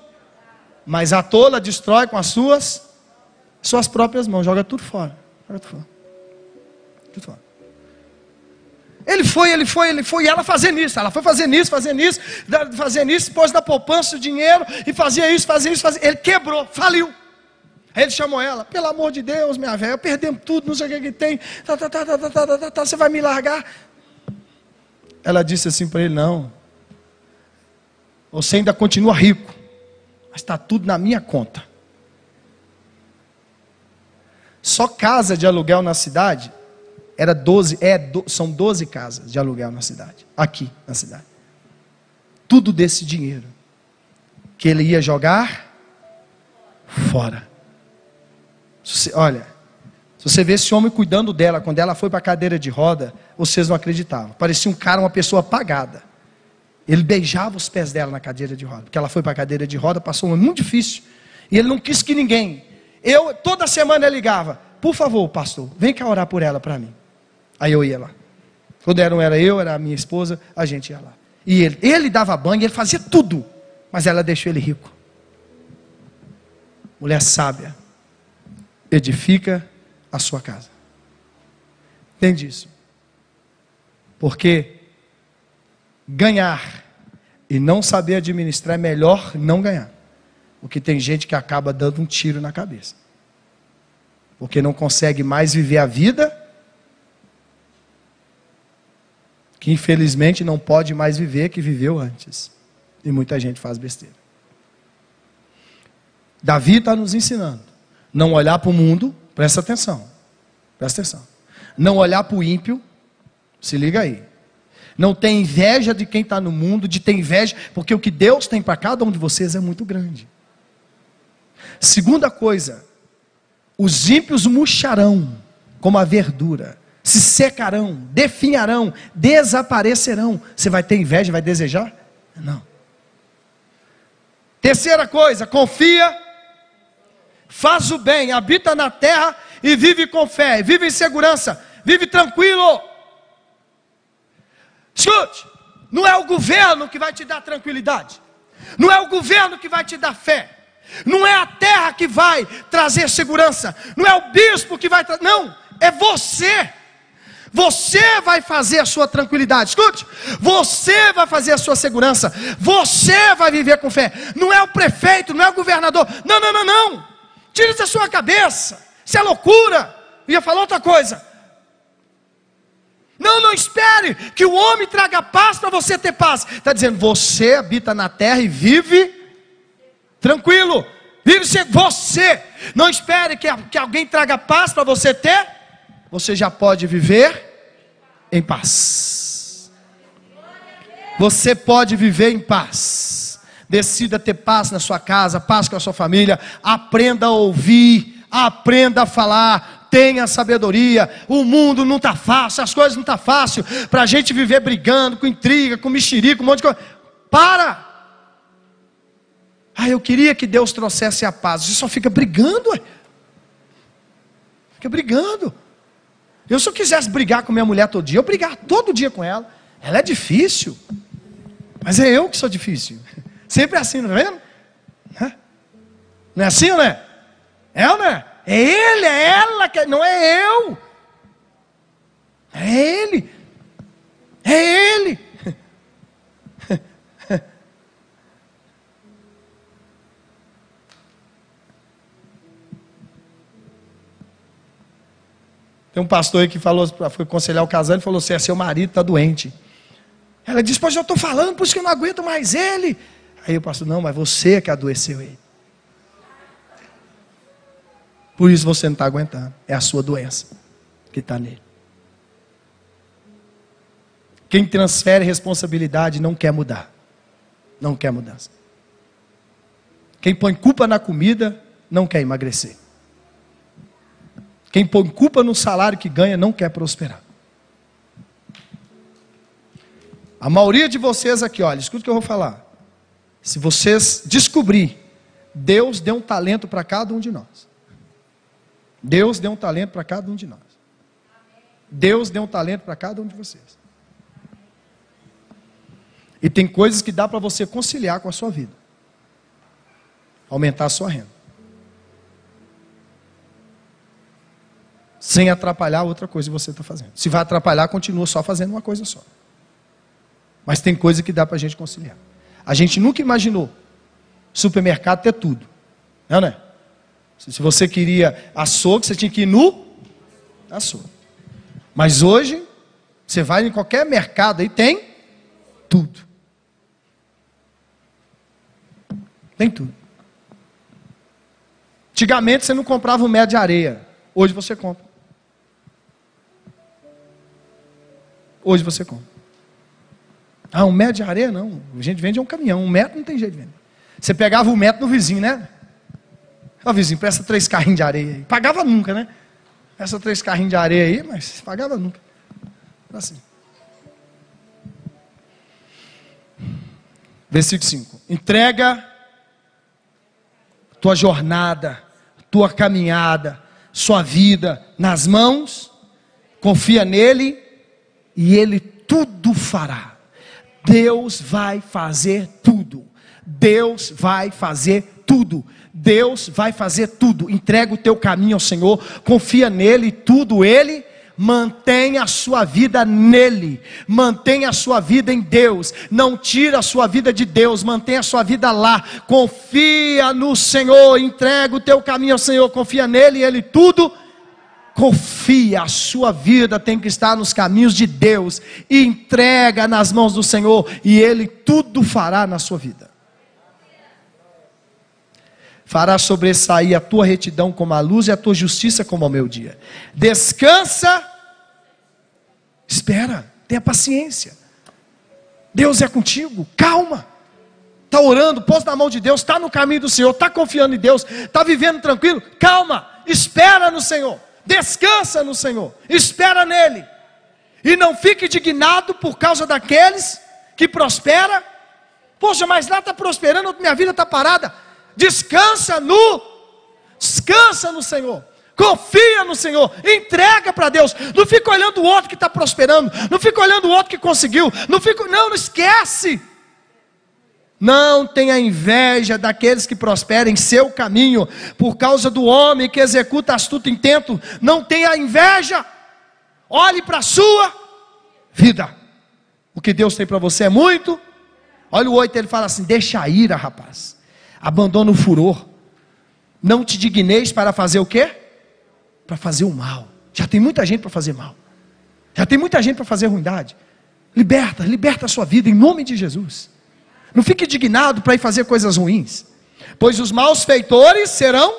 mas a tola destrói com as suas suas próprias mãos, joga tudo fora. Joga tudo fora. Tudo fora. Ele foi, ele foi, ele foi, e ela fazendo isso, ela foi fazendo isso, fazendo isso, fazendo isso, pôs na poupança o dinheiro, e fazia isso, fazia isso, fazia Ele quebrou, faliu. Aí ele chamou ela, pelo amor de Deus, minha velha, perdemos tudo, não sei o que, que tem, tá, tá, tá, tá, tá, tá, tá, tá, você vai me largar? Ela disse assim para ele: Não, você ainda continua rico, mas está tudo na minha conta. Só casa de aluguel na cidade era 12, é, são 12 casas de aluguel na cidade, aqui na cidade. Tudo desse dinheiro que ele ia jogar fora. Você, olha, se você vê esse homem cuidando dela quando ela foi para a cadeira de roda, vocês não acreditavam. Parecia um cara, uma pessoa apagada. Ele beijava os pés dela na cadeira de roda, porque ela foi para a cadeira de roda, passou um ano muito difícil. E ele não quis que ninguém. Eu toda semana ligava, por favor, pastor, vem cá orar por ela para mim. Aí eu ia lá. Quando não era eu, era a minha esposa, a gente ia lá. E ele, ele dava banho, ele fazia tudo, mas ela deixou ele rico. Mulher sábia, edifica a sua casa. Entende isso? Porque ganhar e não saber administrar é melhor não ganhar. Porque tem gente que acaba dando um tiro na cabeça. Porque não consegue mais viver a vida que infelizmente não pode mais viver que viveu antes. E muita gente faz besteira. Davi está nos ensinando. Não olhar para o mundo, presta atenção. Presta atenção. Não olhar para o ímpio, se liga aí. Não tem inveja de quem está no mundo, de ter inveja, porque o que Deus tem para cada um de vocês é muito grande. Segunda coisa, os ímpios murcharão como a verdura se secarão, definharão, desaparecerão. Você vai ter inveja, vai desejar? Não. Terceira coisa, confia, faz o bem, habita na terra e vive com fé, vive em segurança, vive tranquilo. Escute, não é o governo que vai te dar tranquilidade, não é o governo que vai te dar fé, não é a terra que vai trazer segurança, não é o bispo que vai trazer, não, é você. Você vai fazer a sua tranquilidade. Escute, você vai fazer a sua segurança. Você vai viver com fé. Não é o prefeito, não é o governador. Não, não, não, não. Tire isso da sua cabeça. Isso é loucura. Eu ia falar outra coisa. Não, não espere que o homem traga paz para você ter paz. Está dizendo, você habita na terra e vive tranquilo. Vive você. Não espere que, que alguém traga paz para você ter você já pode viver em paz. Você pode viver em paz. Decida ter paz na sua casa, paz com a sua família. Aprenda a ouvir, aprenda a falar, tenha sabedoria. O mundo não está fácil, as coisas não estão tá fácil para a gente viver brigando, com intriga, com mexerico, um monte de coisa. Para! Ah, eu queria que Deus trouxesse a paz. Você só fica brigando, ué. Fica brigando. Eu, se eu quisesse brigar com minha mulher todo dia, eu brigar todo dia com ela. Ela é difícil. Mas é eu que sou difícil. Sempre é assim, não é vendo? Não é assim, não é? É ou não é? É ele, é ela, que não é eu. É ele. É ele. Tem um pastor aí que falou, foi aconselhar o casal e falou assim: é seu marido está doente. Ela disse: Pois eu estou falando, por isso que eu não aguento mais ele. Aí o pastor: Não, mas você é que adoeceu ele. Por isso você não está aguentando. É a sua doença que está nele. Quem transfere responsabilidade não quer mudar. Não quer mudança. Quem põe culpa na comida não quer emagrecer. Quem põe culpa no salário que ganha não quer prosperar. A maioria de vocês aqui, olha, escuta o que eu vou falar. Se vocês descobrir, Deus deu um talento para cada um de nós. Deus deu um talento para cada um de nós. Deus deu um talento para cada um de vocês. E tem coisas que dá para você conciliar com a sua vida. Aumentar a sua renda. Sem atrapalhar outra coisa que você está fazendo. Se vai atrapalhar, continua só fazendo uma coisa só. Mas tem coisa que dá para a gente conciliar. A gente nunca imaginou supermercado ter tudo. Não, né? Se você queria açougue, você tinha que ir no açougue. Mas hoje, você vai em qualquer mercado aí, tem tudo. Tem tudo. Antigamente você não comprava um metro de areia. Hoje você compra. Hoje você compra. Ah, um metro de areia não. A gente vende um caminhão. Um metro não tem jeito de vender. Você pegava um metro no vizinho, né? Ó, vizinho, presta três carrinhos de areia aí. Pagava nunca, né? Presta três carrinhos de areia aí, mas pagava nunca. Assim. Versículo 5. Entrega tua jornada, tua caminhada, sua vida nas mãos, confia nele e ele tudo fará. Deus vai fazer tudo. Deus vai fazer tudo. Deus vai fazer tudo. Entrega o teu caminho ao Senhor, confia nele, tudo ele mantenha a sua vida nele, mantenha a sua vida em Deus, não tira a sua vida de Deus, mantenha a sua vida lá, confia no Senhor, entrega o teu caminho ao Senhor, confia nele e ele tudo confia, a sua vida tem que estar nos caminhos de Deus, e entrega nas mãos do Senhor, e Ele tudo fará na sua vida. Fará sobressair a tua retidão como a luz e a tua justiça como o meu dia. Descansa, espera, tenha paciência. Deus é contigo, calma. Está orando, pôs na mão de Deus, está no caminho do Senhor, está confiando em Deus, está vivendo tranquilo, calma, espera no Senhor. Descansa no Senhor, espera nele. E não fique indignado por causa daqueles que prosperam. Poxa, mas lá está prosperando, minha vida está parada. Descansa no, descansa no Senhor. Confia no Senhor, entrega para Deus. Não fica olhando o outro que está prosperando, não fica olhando o outro que conseguiu, não fica, não, não esquece. Não tenha inveja daqueles que prosperem em seu caminho, por causa do homem que executa astuto intento. Não tenha inveja. Olhe para a sua vida. O que Deus tem para você é muito. Olha o 8, ele fala assim: deixa a ira, rapaz. Abandona o furor. Não te digneis para fazer o quê? Para fazer o mal. Já tem muita gente para fazer mal. Já tem muita gente para fazer ruindade. Liberta, liberta a sua vida em nome de Jesus. Não fique indignado para ir fazer coisas ruins, pois os maus feitores serão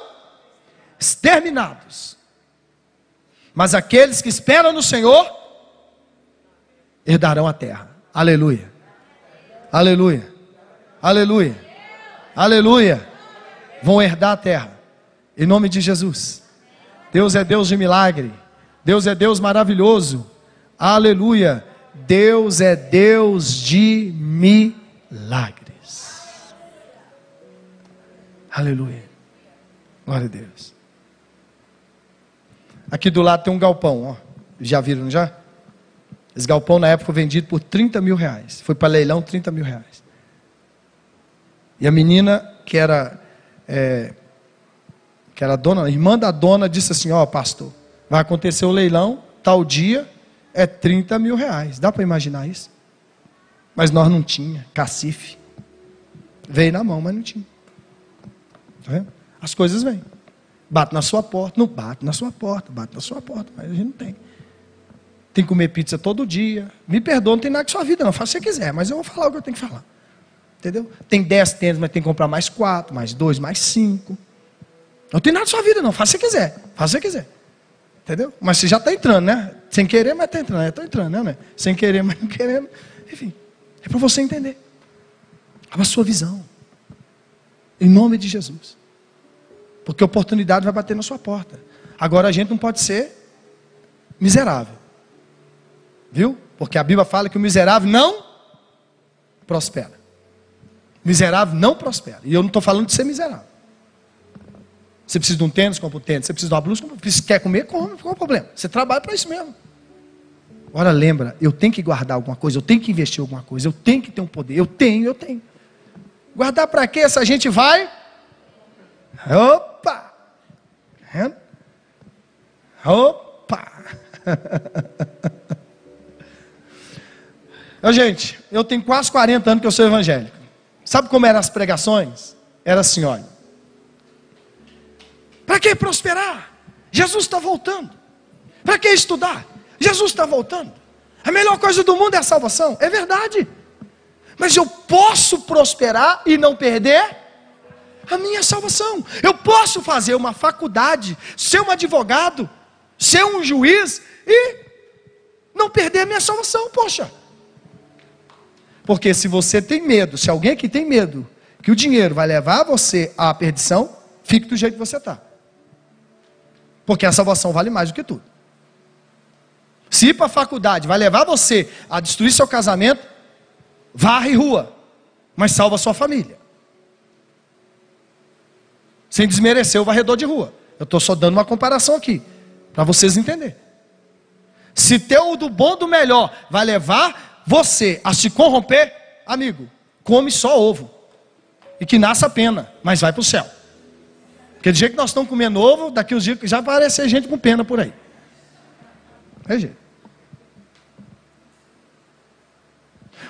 exterminados. Mas aqueles que esperam no Senhor herdarão a terra. Aleluia. Aleluia. Aleluia. Aleluia. Vão herdar a terra. Em nome de Jesus. Deus é Deus de milagre. Deus é Deus maravilhoso. Aleluia. Deus é Deus de milagre milagres. Aleluia. Glória a Deus. Aqui do lado tem um galpão, ó. Já viram, já? Esse galpão na época foi vendido por 30 mil reais. Foi para leilão 30 mil reais. E a menina que era é, que era dona, irmã da dona disse assim, ó pastor, vai acontecer o leilão, tal dia, é 30 mil reais. Dá para imaginar isso? Mas nós não tinha, cacife. Veio na mão, mas não tinha. Tá As coisas vêm. Bate na sua porta, não bate na sua porta, bate na sua porta, mas a gente não tem. Tem que comer pizza todo dia. Me perdoa, não tem nada com sua vida, não. Faça o que você quiser, mas eu vou falar o que eu tenho que falar. Entendeu? Tem dez tênis, mas tem que comprar mais quatro, mais dois, mais cinco. Não tem nada com sua vida, não. Faça o que você quiser. Faça o que quiser. Entendeu? Mas você já está entrando, né? Sem querer, mas está entrando. Está entrando, né? Sem querer, mas não querendo. Enfim. É para você entender. Abra a sua visão. Em nome de Jesus. Porque a oportunidade vai bater na sua porta. Agora a gente não pode ser miserável. Viu? Porque a Bíblia fala que o miserável não prospera. Miserável não prospera. E eu não estou falando de ser miserável. Você precisa de um tênis, compra um tênis. Você precisa de uma blusa, compra. Você quer comer, come. Qual é o problema? Você trabalha para isso mesmo. Ora, lembra, eu tenho que guardar alguma coisa, eu tenho que investir alguma coisa, eu tenho que ter um poder. Eu tenho, eu tenho. Guardar para quê? Essa gente vai. Opa! Opa! eu, gente, eu tenho quase 40 anos que eu sou evangélico. Sabe como eram as pregações? Era assim, olha. Para que prosperar? Jesus está voltando. Para que estudar? Jesus está voltando. A melhor coisa do mundo é a salvação. É verdade. Mas eu posso prosperar e não perder a minha salvação. Eu posso fazer uma faculdade, ser um advogado, ser um juiz e não perder a minha salvação, poxa. Porque se você tem medo, se alguém aqui tem medo que o dinheiro vai levar você à perdição, fique do jeito que você está. Porque a salvação vale mais do que tudo. Se ir para a faculdade vai levar você a destruir seu casamento, varre rua, mas salva sua família. Sem desmerecer o varredor de rua. Eu estou só dando uma comparação aqui, para vocês entenderem. Se ter o do bom do melhor vai levar você a se corromper, amigo, come só ovo. E que nasça a pena, mas vai para o céu. Porque do jeito que nós estamos comendo ovo, daqui uns dias já vai aparecer gente com pena por aí. É.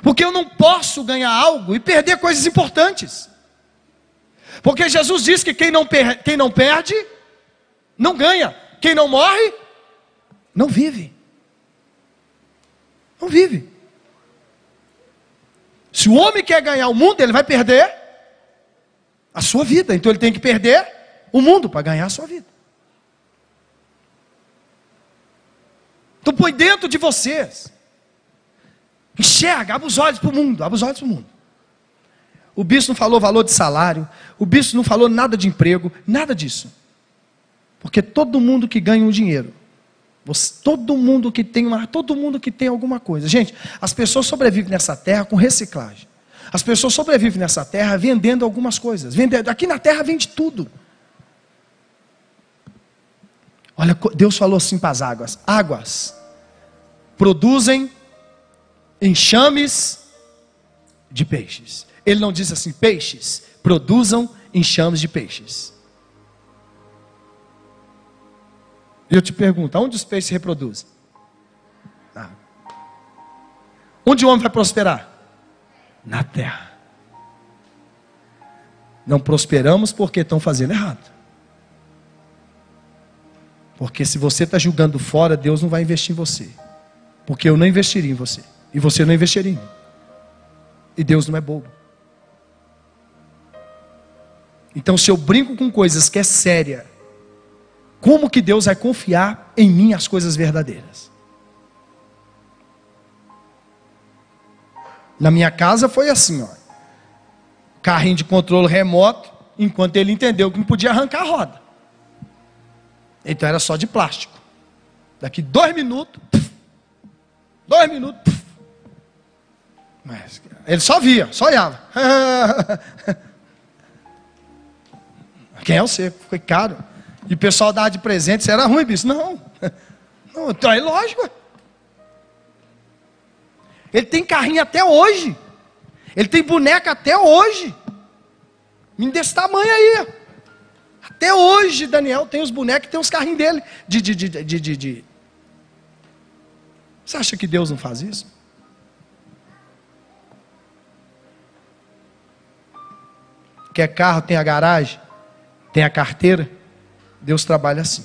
Porque eu não posso ganhar algo e perder coisas importantes. Porque Jesus diz que quem não, per quem não perde, não ganha. Quem não morre, não vive. Não vive. Se o homem quer ganhar o mundo, ele vai perder a sua vida. Então ele tem que perder o mundo para ganhar a sua vida. Então põe dentro de vocês Enxerga, abre os olhos para o mundo, abre os olhos para o mundo. O bispo não falou valor de salário, o bispo não falou nada de emprego, nada disso. Porque todo mundo que ganha um dinheiro, você, todo mundo que tem uma, todo mundo que tem alguma coisa. Gente, as pessoas sobrevivem nessa terra com reciclagem. As pessoas sobrevivem nessa terra vendendo algumas coisas. Vendendo, aqui na terra vende tudo. Olha, Deus falou assim para as águas: águas produzem enxames de peixes. Ele não diz assim: peixes, produzam enxames de peixes. E eu te pergunto: onde os peixes se reproduzem? Onde o homem vai prosperar? Na terra. Não prosperamos porque estão fazendo errado. Porque se você está julgando fora, Deus não vai investir em você. Porque eu não investiria em você. E você não investiria em mim. E Deus não é bobo. Então, se eu brinco com coisas que é séria, como que Deus vai confiar em mim as coisas verdadeiras? Na minha casa foi assim, ó. Carrinho de controle remoto, enquanto ele entendeu que não podia arrancar a roda. Então era só de plástico. Daqui dois minutos, dois minutos, mas ele só via, só olhava. Quem é seco? Foi caro. E o pessoal dava de presente, isso era ruim, bicho. Não. não é lógico. Ele tem carrinho até hoje. Ele tem boneca até hoje. Me desse tamanho aí. Até hoje, Daniel tem os bonecos, tem os carrinhos dele. De, de, de, de, de, de. Você acha que Deus não faz isso? Quer carro, tem a garagem, tem a carteira. Deus trabalha assim.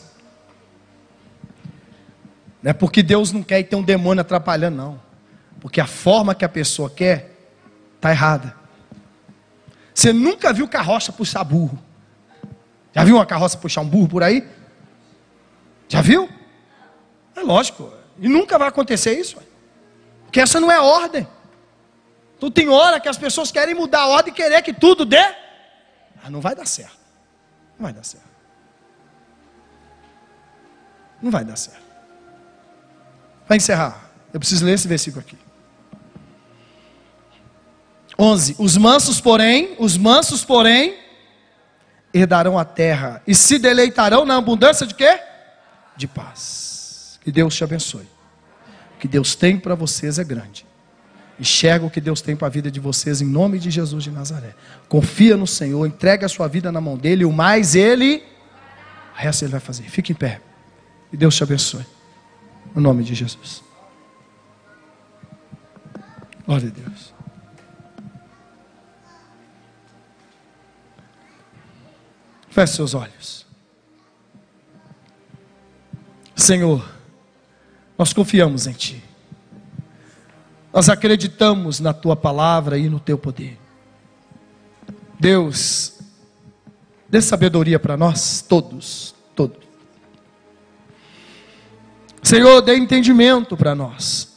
Não é porque Deus não quer ter um demônio atrapalhando, não. Porque a forma que a pessoa quer está errada. Você nunca viu carroça puxar burro. Já viu uma carroça puxar um burro por aí? Já viu? É lógico. E nunca vai acontecer isso. Porque essa não é ordem. Então tem hora que as pessoas querem mudar a ordem e querer que tudo dê ah, não vai dar certo. Não vai dar certo. Não vai dar certo. Para encerrar, eu preciso ler esse versículo aqui. 11. Os mansos, porém, os mansos, porém, herdarão a terra e se deleitarão na abundância de quê? De paz. Que Deus te abençoe. O que Deus tem para vocês é grande. Enxerga o que Deus tem para a vida de vocês em nome de Jesus de Nazaré. Confia no Senhor, entrega a sua vida na mão dele, o mais ele, o resto ele vai fazer. Fique em pé. E Deus te abençoe. No nome de Jesus. Glória a Deus. Feche seus olhos. Senhor, nós confiamos em Ti. Nós acreditamos na Tua palavra e no Teu poder. Deus, dê sabedoria para nós, todos, todos. Senhor, dê entendimento para nós.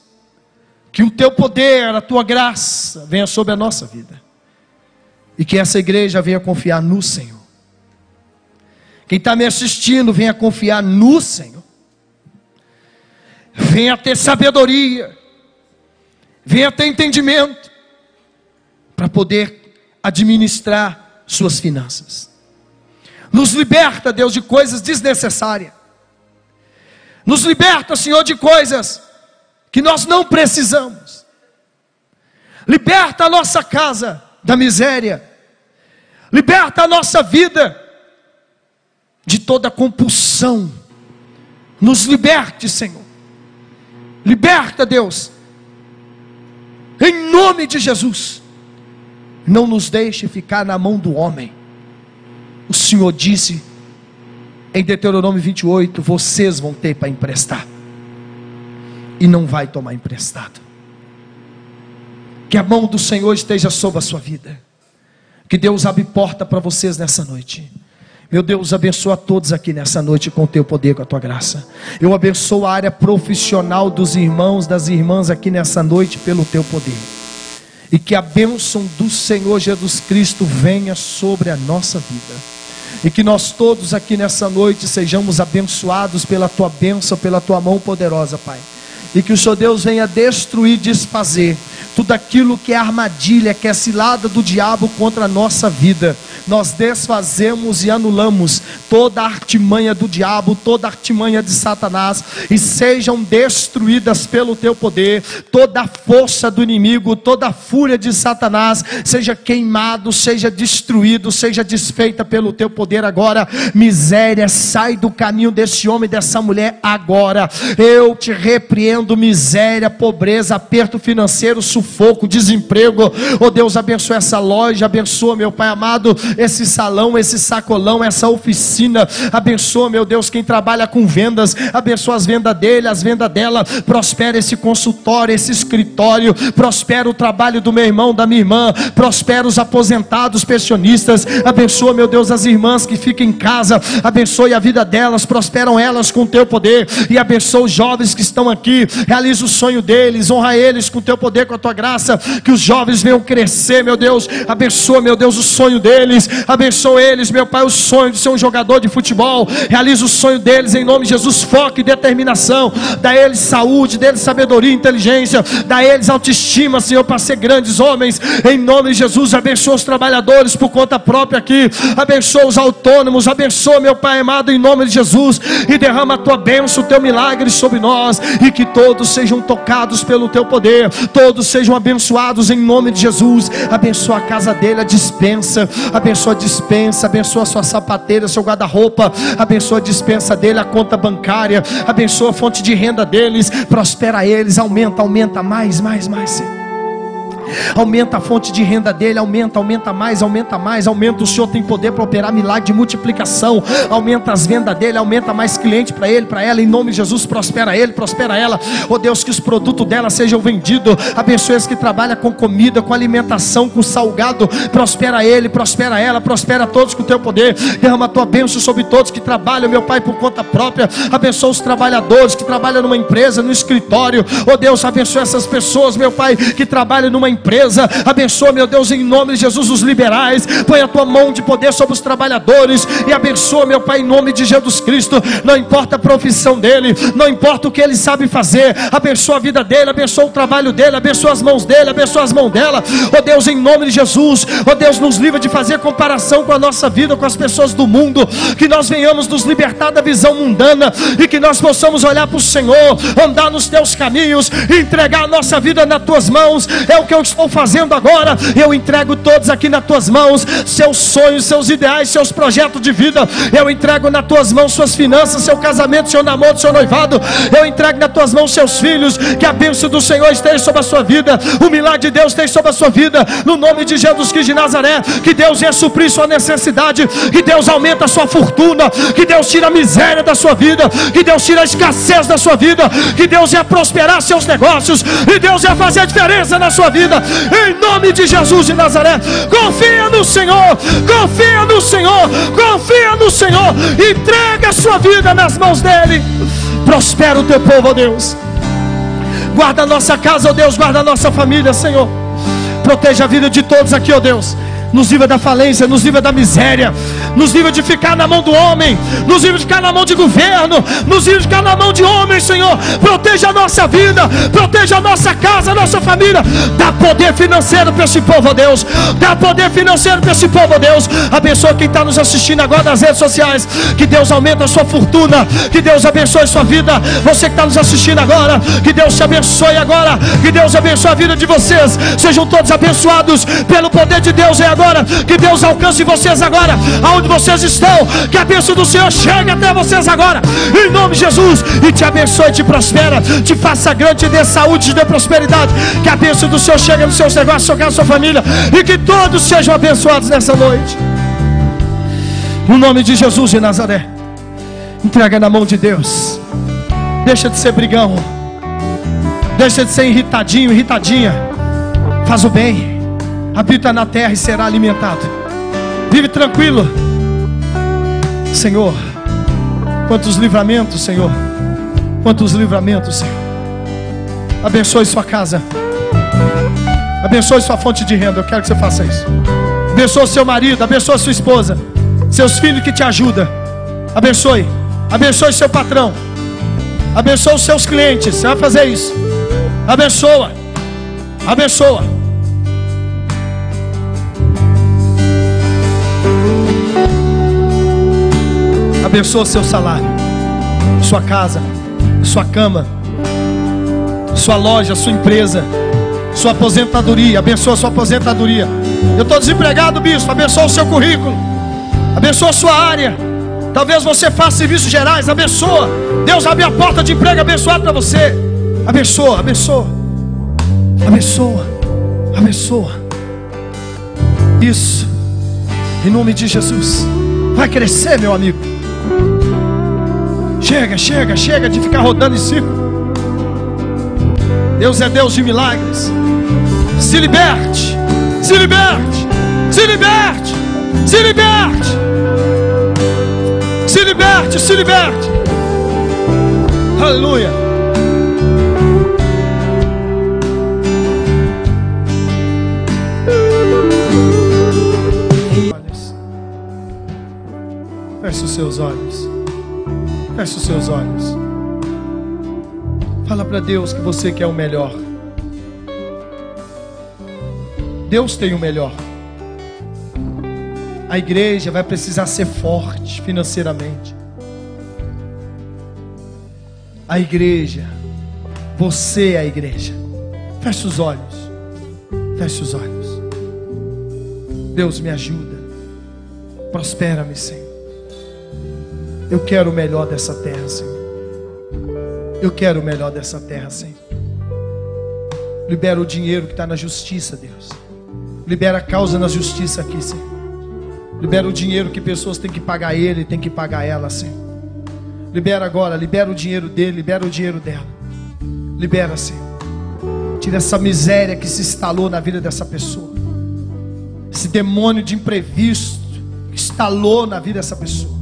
Que o teu poder, a tua graça venha sobre a nossa vida. E que essa igreja venha confiar no Senhor. Quem está me assistindo, venha confiar no Senhor. Venha ter sabedoria. Venha ter entendimento. Para poder administrar suas finanças. Nos liberta, Deus, de coisas desnecessárias. Nos liberta, Senhor, de coisas que nós não precisamos. Liberta a nossa casa da miséria. Liberta a nossa vida de toda compulsão. Nos liberte, Senhor. Liberta, Deus. Em nome de Jesus. Não nos deixe ficar na mão do homem. O Senhor disse em Deuteronômio 28, vocês vão ter para emprestar. E não vai tomar emprestado. Que a mão do Senhor esteja sobre a sua vida. Que Deus abre porta para vocês nessa noite. Meu Deus, abençoa todos aqui nessa noite com o teu poder, com a tua graça. Eu abençoo a área profissional dos irmãos, das irmãs aqui nessa noite pelo teu poder. E que a bênção do Senhor Jesus Cristo venha sobre a nossa vida e que nós todos aqui nessa noite sejamos abençoados pela tua bênção, pela tua mão poderosa, Pai. E que o Senhor Deus venha destruir, desfazer tudo aquilo que é armadilha, que é cilada do diabo contra a nossa vida. Nós desfazemos e anulamos toda artimanha do diabo, toda artimanha de Satanás, e sejam destruídas pelo teu poder, toda a força do inimigo, toda a fúria de Satanás, seja queimado, seja destruído, seja desfeita pelo teu poder agora. Miséria, sai do caminho desse homem, dessa mulher agora. Eu te repreendo, miséria, pobreza, aperto financeiro, sufocamento sufoco, desemprego. Oh Deus, abençoa essa loja, abençoa, meu Pai amado, esse salão, esse sacolão, essa oficina. Abençoa, meu Deus, quem trabalha com vendas, abençoa as vendas dele, as vendas dela. Prospera esse consultório, esse escritório. Prospera o trabalho do meu irmão, da minha irmã. Prospera os aposentados, pensionistas. Abençoa, meu Deus, as irmãs que ficam em casa. Abençoe a vida delas, prosperam elas com o teu poder. E abençoa os jovens que estão aqui. Realiza o sonho deles, honra eles com o teu poder, com a tua graça, que os jovens venham crescer, meu Deus. Abençoa, meu Deus, o sonho deles. Abençoa eles, meu Pai, o sonho de ser um jogador de futebol. Realiza o sonho deles em nome de Jesus. Foco e determinação. Dá eles saúde, dá eles sabedoria inteligência. Dá eles autoestima, Senhor, para ser grandes homens. Em nome de Jesus, abençoa os trabalhadores por conta própria aqui. Abençoa os autônomos. Abençoa, meu Pai amado, em nome de Jesus. E derrama a tua bênção, o teu milagre sobre nós. E que todos sejam tocados pelo teu poder. Todos sejam sejam abençoados em nome de Jesus. Abençoa a casa dele, a dispensa. Abençoa a dispensa. Abençoa a sua sapateira, seu guarda-roupa. Abençoa a dispensa dele, a conta bancária. Abençoa a fonte de renda deles. Prospera eles. Aumenta, aumenta mais, mais, mais, Senhor aumenta a fonte de renda dele, aumenta, aumenta mais, aumenta mais, aumenta. O Senhor tem poder para operar milagre de multiplicação, aumenta as vendas dele, aumenta mais cliente para ele, para ela, em nome de Jesus, prospera ele, prospera ela. Oh Deus, que os produtos dela sejam vendidos, abençoe os que trabalham com comida, com alimentação, com salgado, prospera ele, prospera ela, prospera todos com o teu poder, derrama a tua bênção sobre todos que trabalham, meu Pai, por conta própria, abençoa os trabalhadores que trabalham numa empresa, no escritório, oh Deus, abençoa essas pessoas, meu Pai, que trabalham numa empresa. Abençoa, meu Deus, em nome de Jesus, os liberais. Põe a tua mão de poder sobre os trabalhadores. E abençoa, meu Pai, em nome de Jesus Cristo. Não importa a profissão dele, não importa o que ele sabe fazer. Abençoa a vida dele, abençoa o trabalho dele, abençoa as mãos dele, abençoa as mãos dela. Oh Deus, em nome de Jesus. Oh Deus, nos livra de fazer comparação com a nossa vida, com as pessoas do mundo. Que nós venhamos nos libertar da visão mundana e que nós possamos olhar para o Senhor, andar nos teus caminhos, entregar a nossa vida nas tuas mãos. É o que eu estou fazendo agora, eu entrego todos aqui nas tuas mãos, seus sonhos, seus ideais, seus projetos de vida, eu entrego nas tuas mãos suas finanças, seu casamento, seu namoro, seu noivado, eu entrego nas tuas mãos seus filhos, que a bênção do Senhor esteja sobre a sua vida, o milagre de Deus esteja sobre a sua vida, no nome de Jesus Cristo de Nazaré, que Deus venha suprir sua necessidade, que Deus aumenta a sua fortuna, que Deus tira a miséria da sua vida, que Deus tira a escassez da sua vida, que Deus venha prosperar seus negócios, e Deus venha fazer diferença na sua vida, em nome de Jesus de Nazaré. Confia no Senhor, confia no Senhor, confia no Senhor, entrega a sua vida nas mãos dEle. Prospera o teu povo, ó Deus. Guarda a nossa casa, ó Deus, guarda a nossa família, Senhor. Proteja a vida de todos aqui, ó Deus nos livra da falência, nos livra da miséria, nos livra de ficar na mão do homem, nos livra de ficar na mão de governo, nos livra de ficar na mão de homens, Senhor. Proteja a nossa vida, proteja a nossa casa, a nossa família. Dá poder financeiro para esse povo, ó Deus. Dá poder financeiro para esse povo, ó Deus. Abençoa quem está nos assistindo agora nas redes sociais. Que Deus aumente a sua fortuna, que Deus abençoe a sua vida. Você que está nos assistindo agora, que Deus te abençoe agora, que Deus abençoe a vida de vocês. Sejam todos abençoados pelo poder de Deus. É agora. Que Deus alcance vocês agora, aonde vocês estão. Que a bênção do Senhor chegue até vocês agora, em nome de Jesus. E te abençoe, te prospera, te faça grande, te dê saúde, te dê prosperidade. Que a bênção do Senhor chegue nos seus negócios, seu casa, sua família. E que todos sejam abençoados nessa noite. No nome de Jesus de Nazaré. Entrega na mão de Deus. Deixa de ser brigão. Deixa de ser irritadinho, irritadinha. Faz o bem habita na terra e será alimentado. Vive tranquilo, Senhor. Quantos livramentos, Senhor. Quantos livramentos, Senhor. Abençoe sua casa. Abençoe sua fonte de renda. Eu quero que você faça isso. Abençoe seu marido, abençoe sua esposa, seus filhos que te ajudam. Abençoe. Abençoe seu patrão. Abençoe os seus clientes. Você vai fazer isso. Abençoa. Abençoa. Abençoa seu salário, sua casa, sua cama, sua loja, sua empresa, sua aposentadoria. Abençoa sua aposentadoria. Eu estou desempregado, bispo. Abençoa o seu currículo. Abençoa a sua área. Talvez você faça serviços gerais. Abençoa. Deus abre a porta de emprego abençoado para você. Abençoa, abençoa. Abençoa. Abençoa. Isso. Em nome de Jesus. Vai crescer, meu amigo. Chega, chega, chega de ficar rodando em círculo. Deus é Deus de milagres. Se liberte, se liberte, se liberte, se liberte, se liberte, se liberte. Aleluia. Feche os seus olhos. Feche os seus olhos. Fala para Deus que você quer o melhor. Deus tem o melhor. A igreja vai precisar ser forte financeiramente. A igreja, você é a igreja. Feche os olhos. Feche os olhos. Deus me ajuda. Prospera-me, Senhor. Eu quero o melhor dessa terra, Senhor. Eu quero o melhor dessa terra, Senhor. Libera o dinheiro que está na justiça, Deus. Libera a causa na justiça aqui, Senhor. Libera o dinheiro que pessoas têm que pagar ele, têm que pagar ela, Senhor. Libera agora, libera o dinheiro dele, libera o dinheiro dela. Libera, Senhor. Tira essa miséria que se instalou na vida dessa pessoa. Esse demônio de imprevisto que instalou na vida dessa pessoa.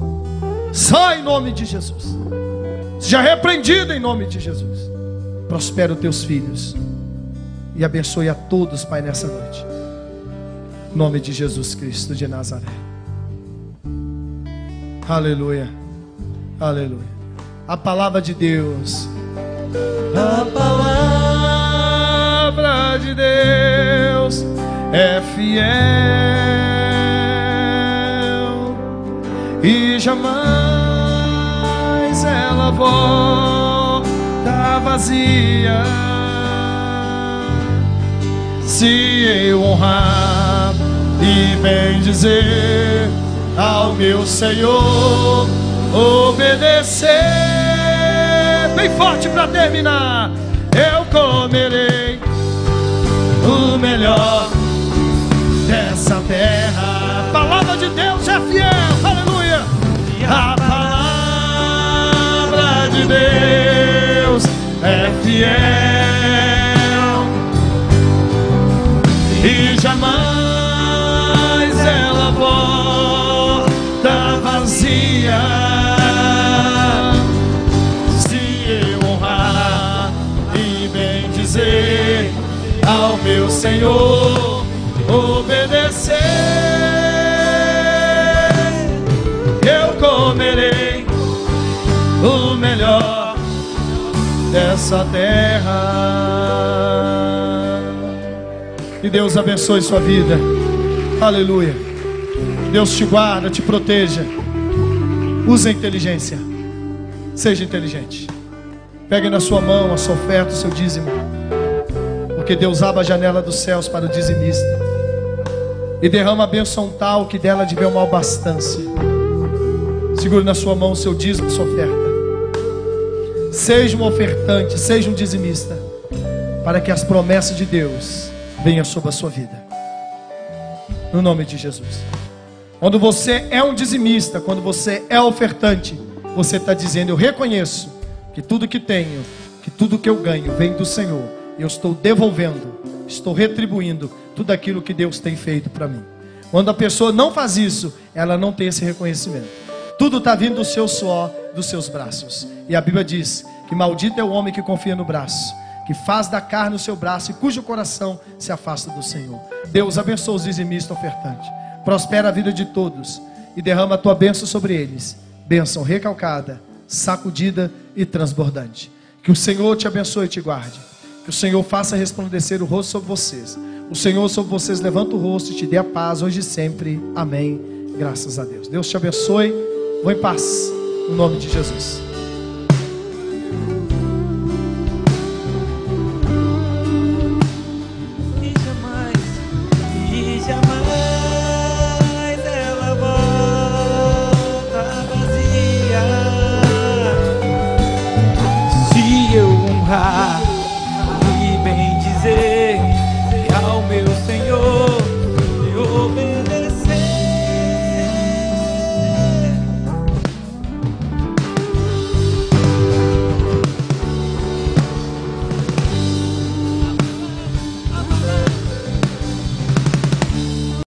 Sai em nome de Jesus. Seja repreendido em nome de Jesus. Prospera os teus filhos. E abençoe a todos, Pai, nessa noite. Em nome de Jesus Cristo de Nazaré. Aleluia. Aleluia. A palavra de Deus. A palavra de Deus é fiel e jamais ela volta vazia. se eu honrar e bem dizer ao meu Senhor, obedecer. Bem forte para terminar, eu comerei o melhor dessa terra. A palavra de Deus é fiel, de Deus é fiel e jamais ela volta vazia. Se eu honrar e bem dizer ao meu Senhor, dessa terra. E Deus abençoe sua vida. Aleluia. Deus te guarda, te proteja. Use a inteligência. Seja inteligente. Pegue na sua mão a sua oferta, o seu dízimo. Porque Deus abre a janela dos céus para o dizimista. E derrama a bênção tal que dela de ver uma abastança. Segure na sua mão o seu dízimo, sua oferta. Seja um ofertante, seja um dizimista. Para que as promessas de Deus venha sobre a sua vida. No nome de Jesus. Quando você é um dizimista, quando você é ofertante, você está dizendo: Eu reconheço que tudo que tenho, que tudo que eu ganho vem do Senhor. Eu estou devolvendo, estou retribuindo tudo aquilo que Deus tem feito para mim. Quando a pessoa não faz isso, ela não tem esse reconhecimento. Tudo está vindo do seu suor, dos seus braços. E a Bíblia diz que maldito é o homem que confia no braço que faz da carne o seu braço e cujo coração se afasta do Senhor. Deus abençoe os dizimistas ofertantes. Prospera a vida de todos e derrama a tua bênção sobre eles. Bênção recalcada, sacudida e transbordante. Que o Senhor te abençoe e te guarde. Que o Senhor faça resplandecer o rosto sobre vocês. O Senhor sobre vocês levanta o rosto e te dê a paz hoje e sempre. Amém. Graças a Deus. Deus te abençoe. Vou em paz. No nome de Jesus.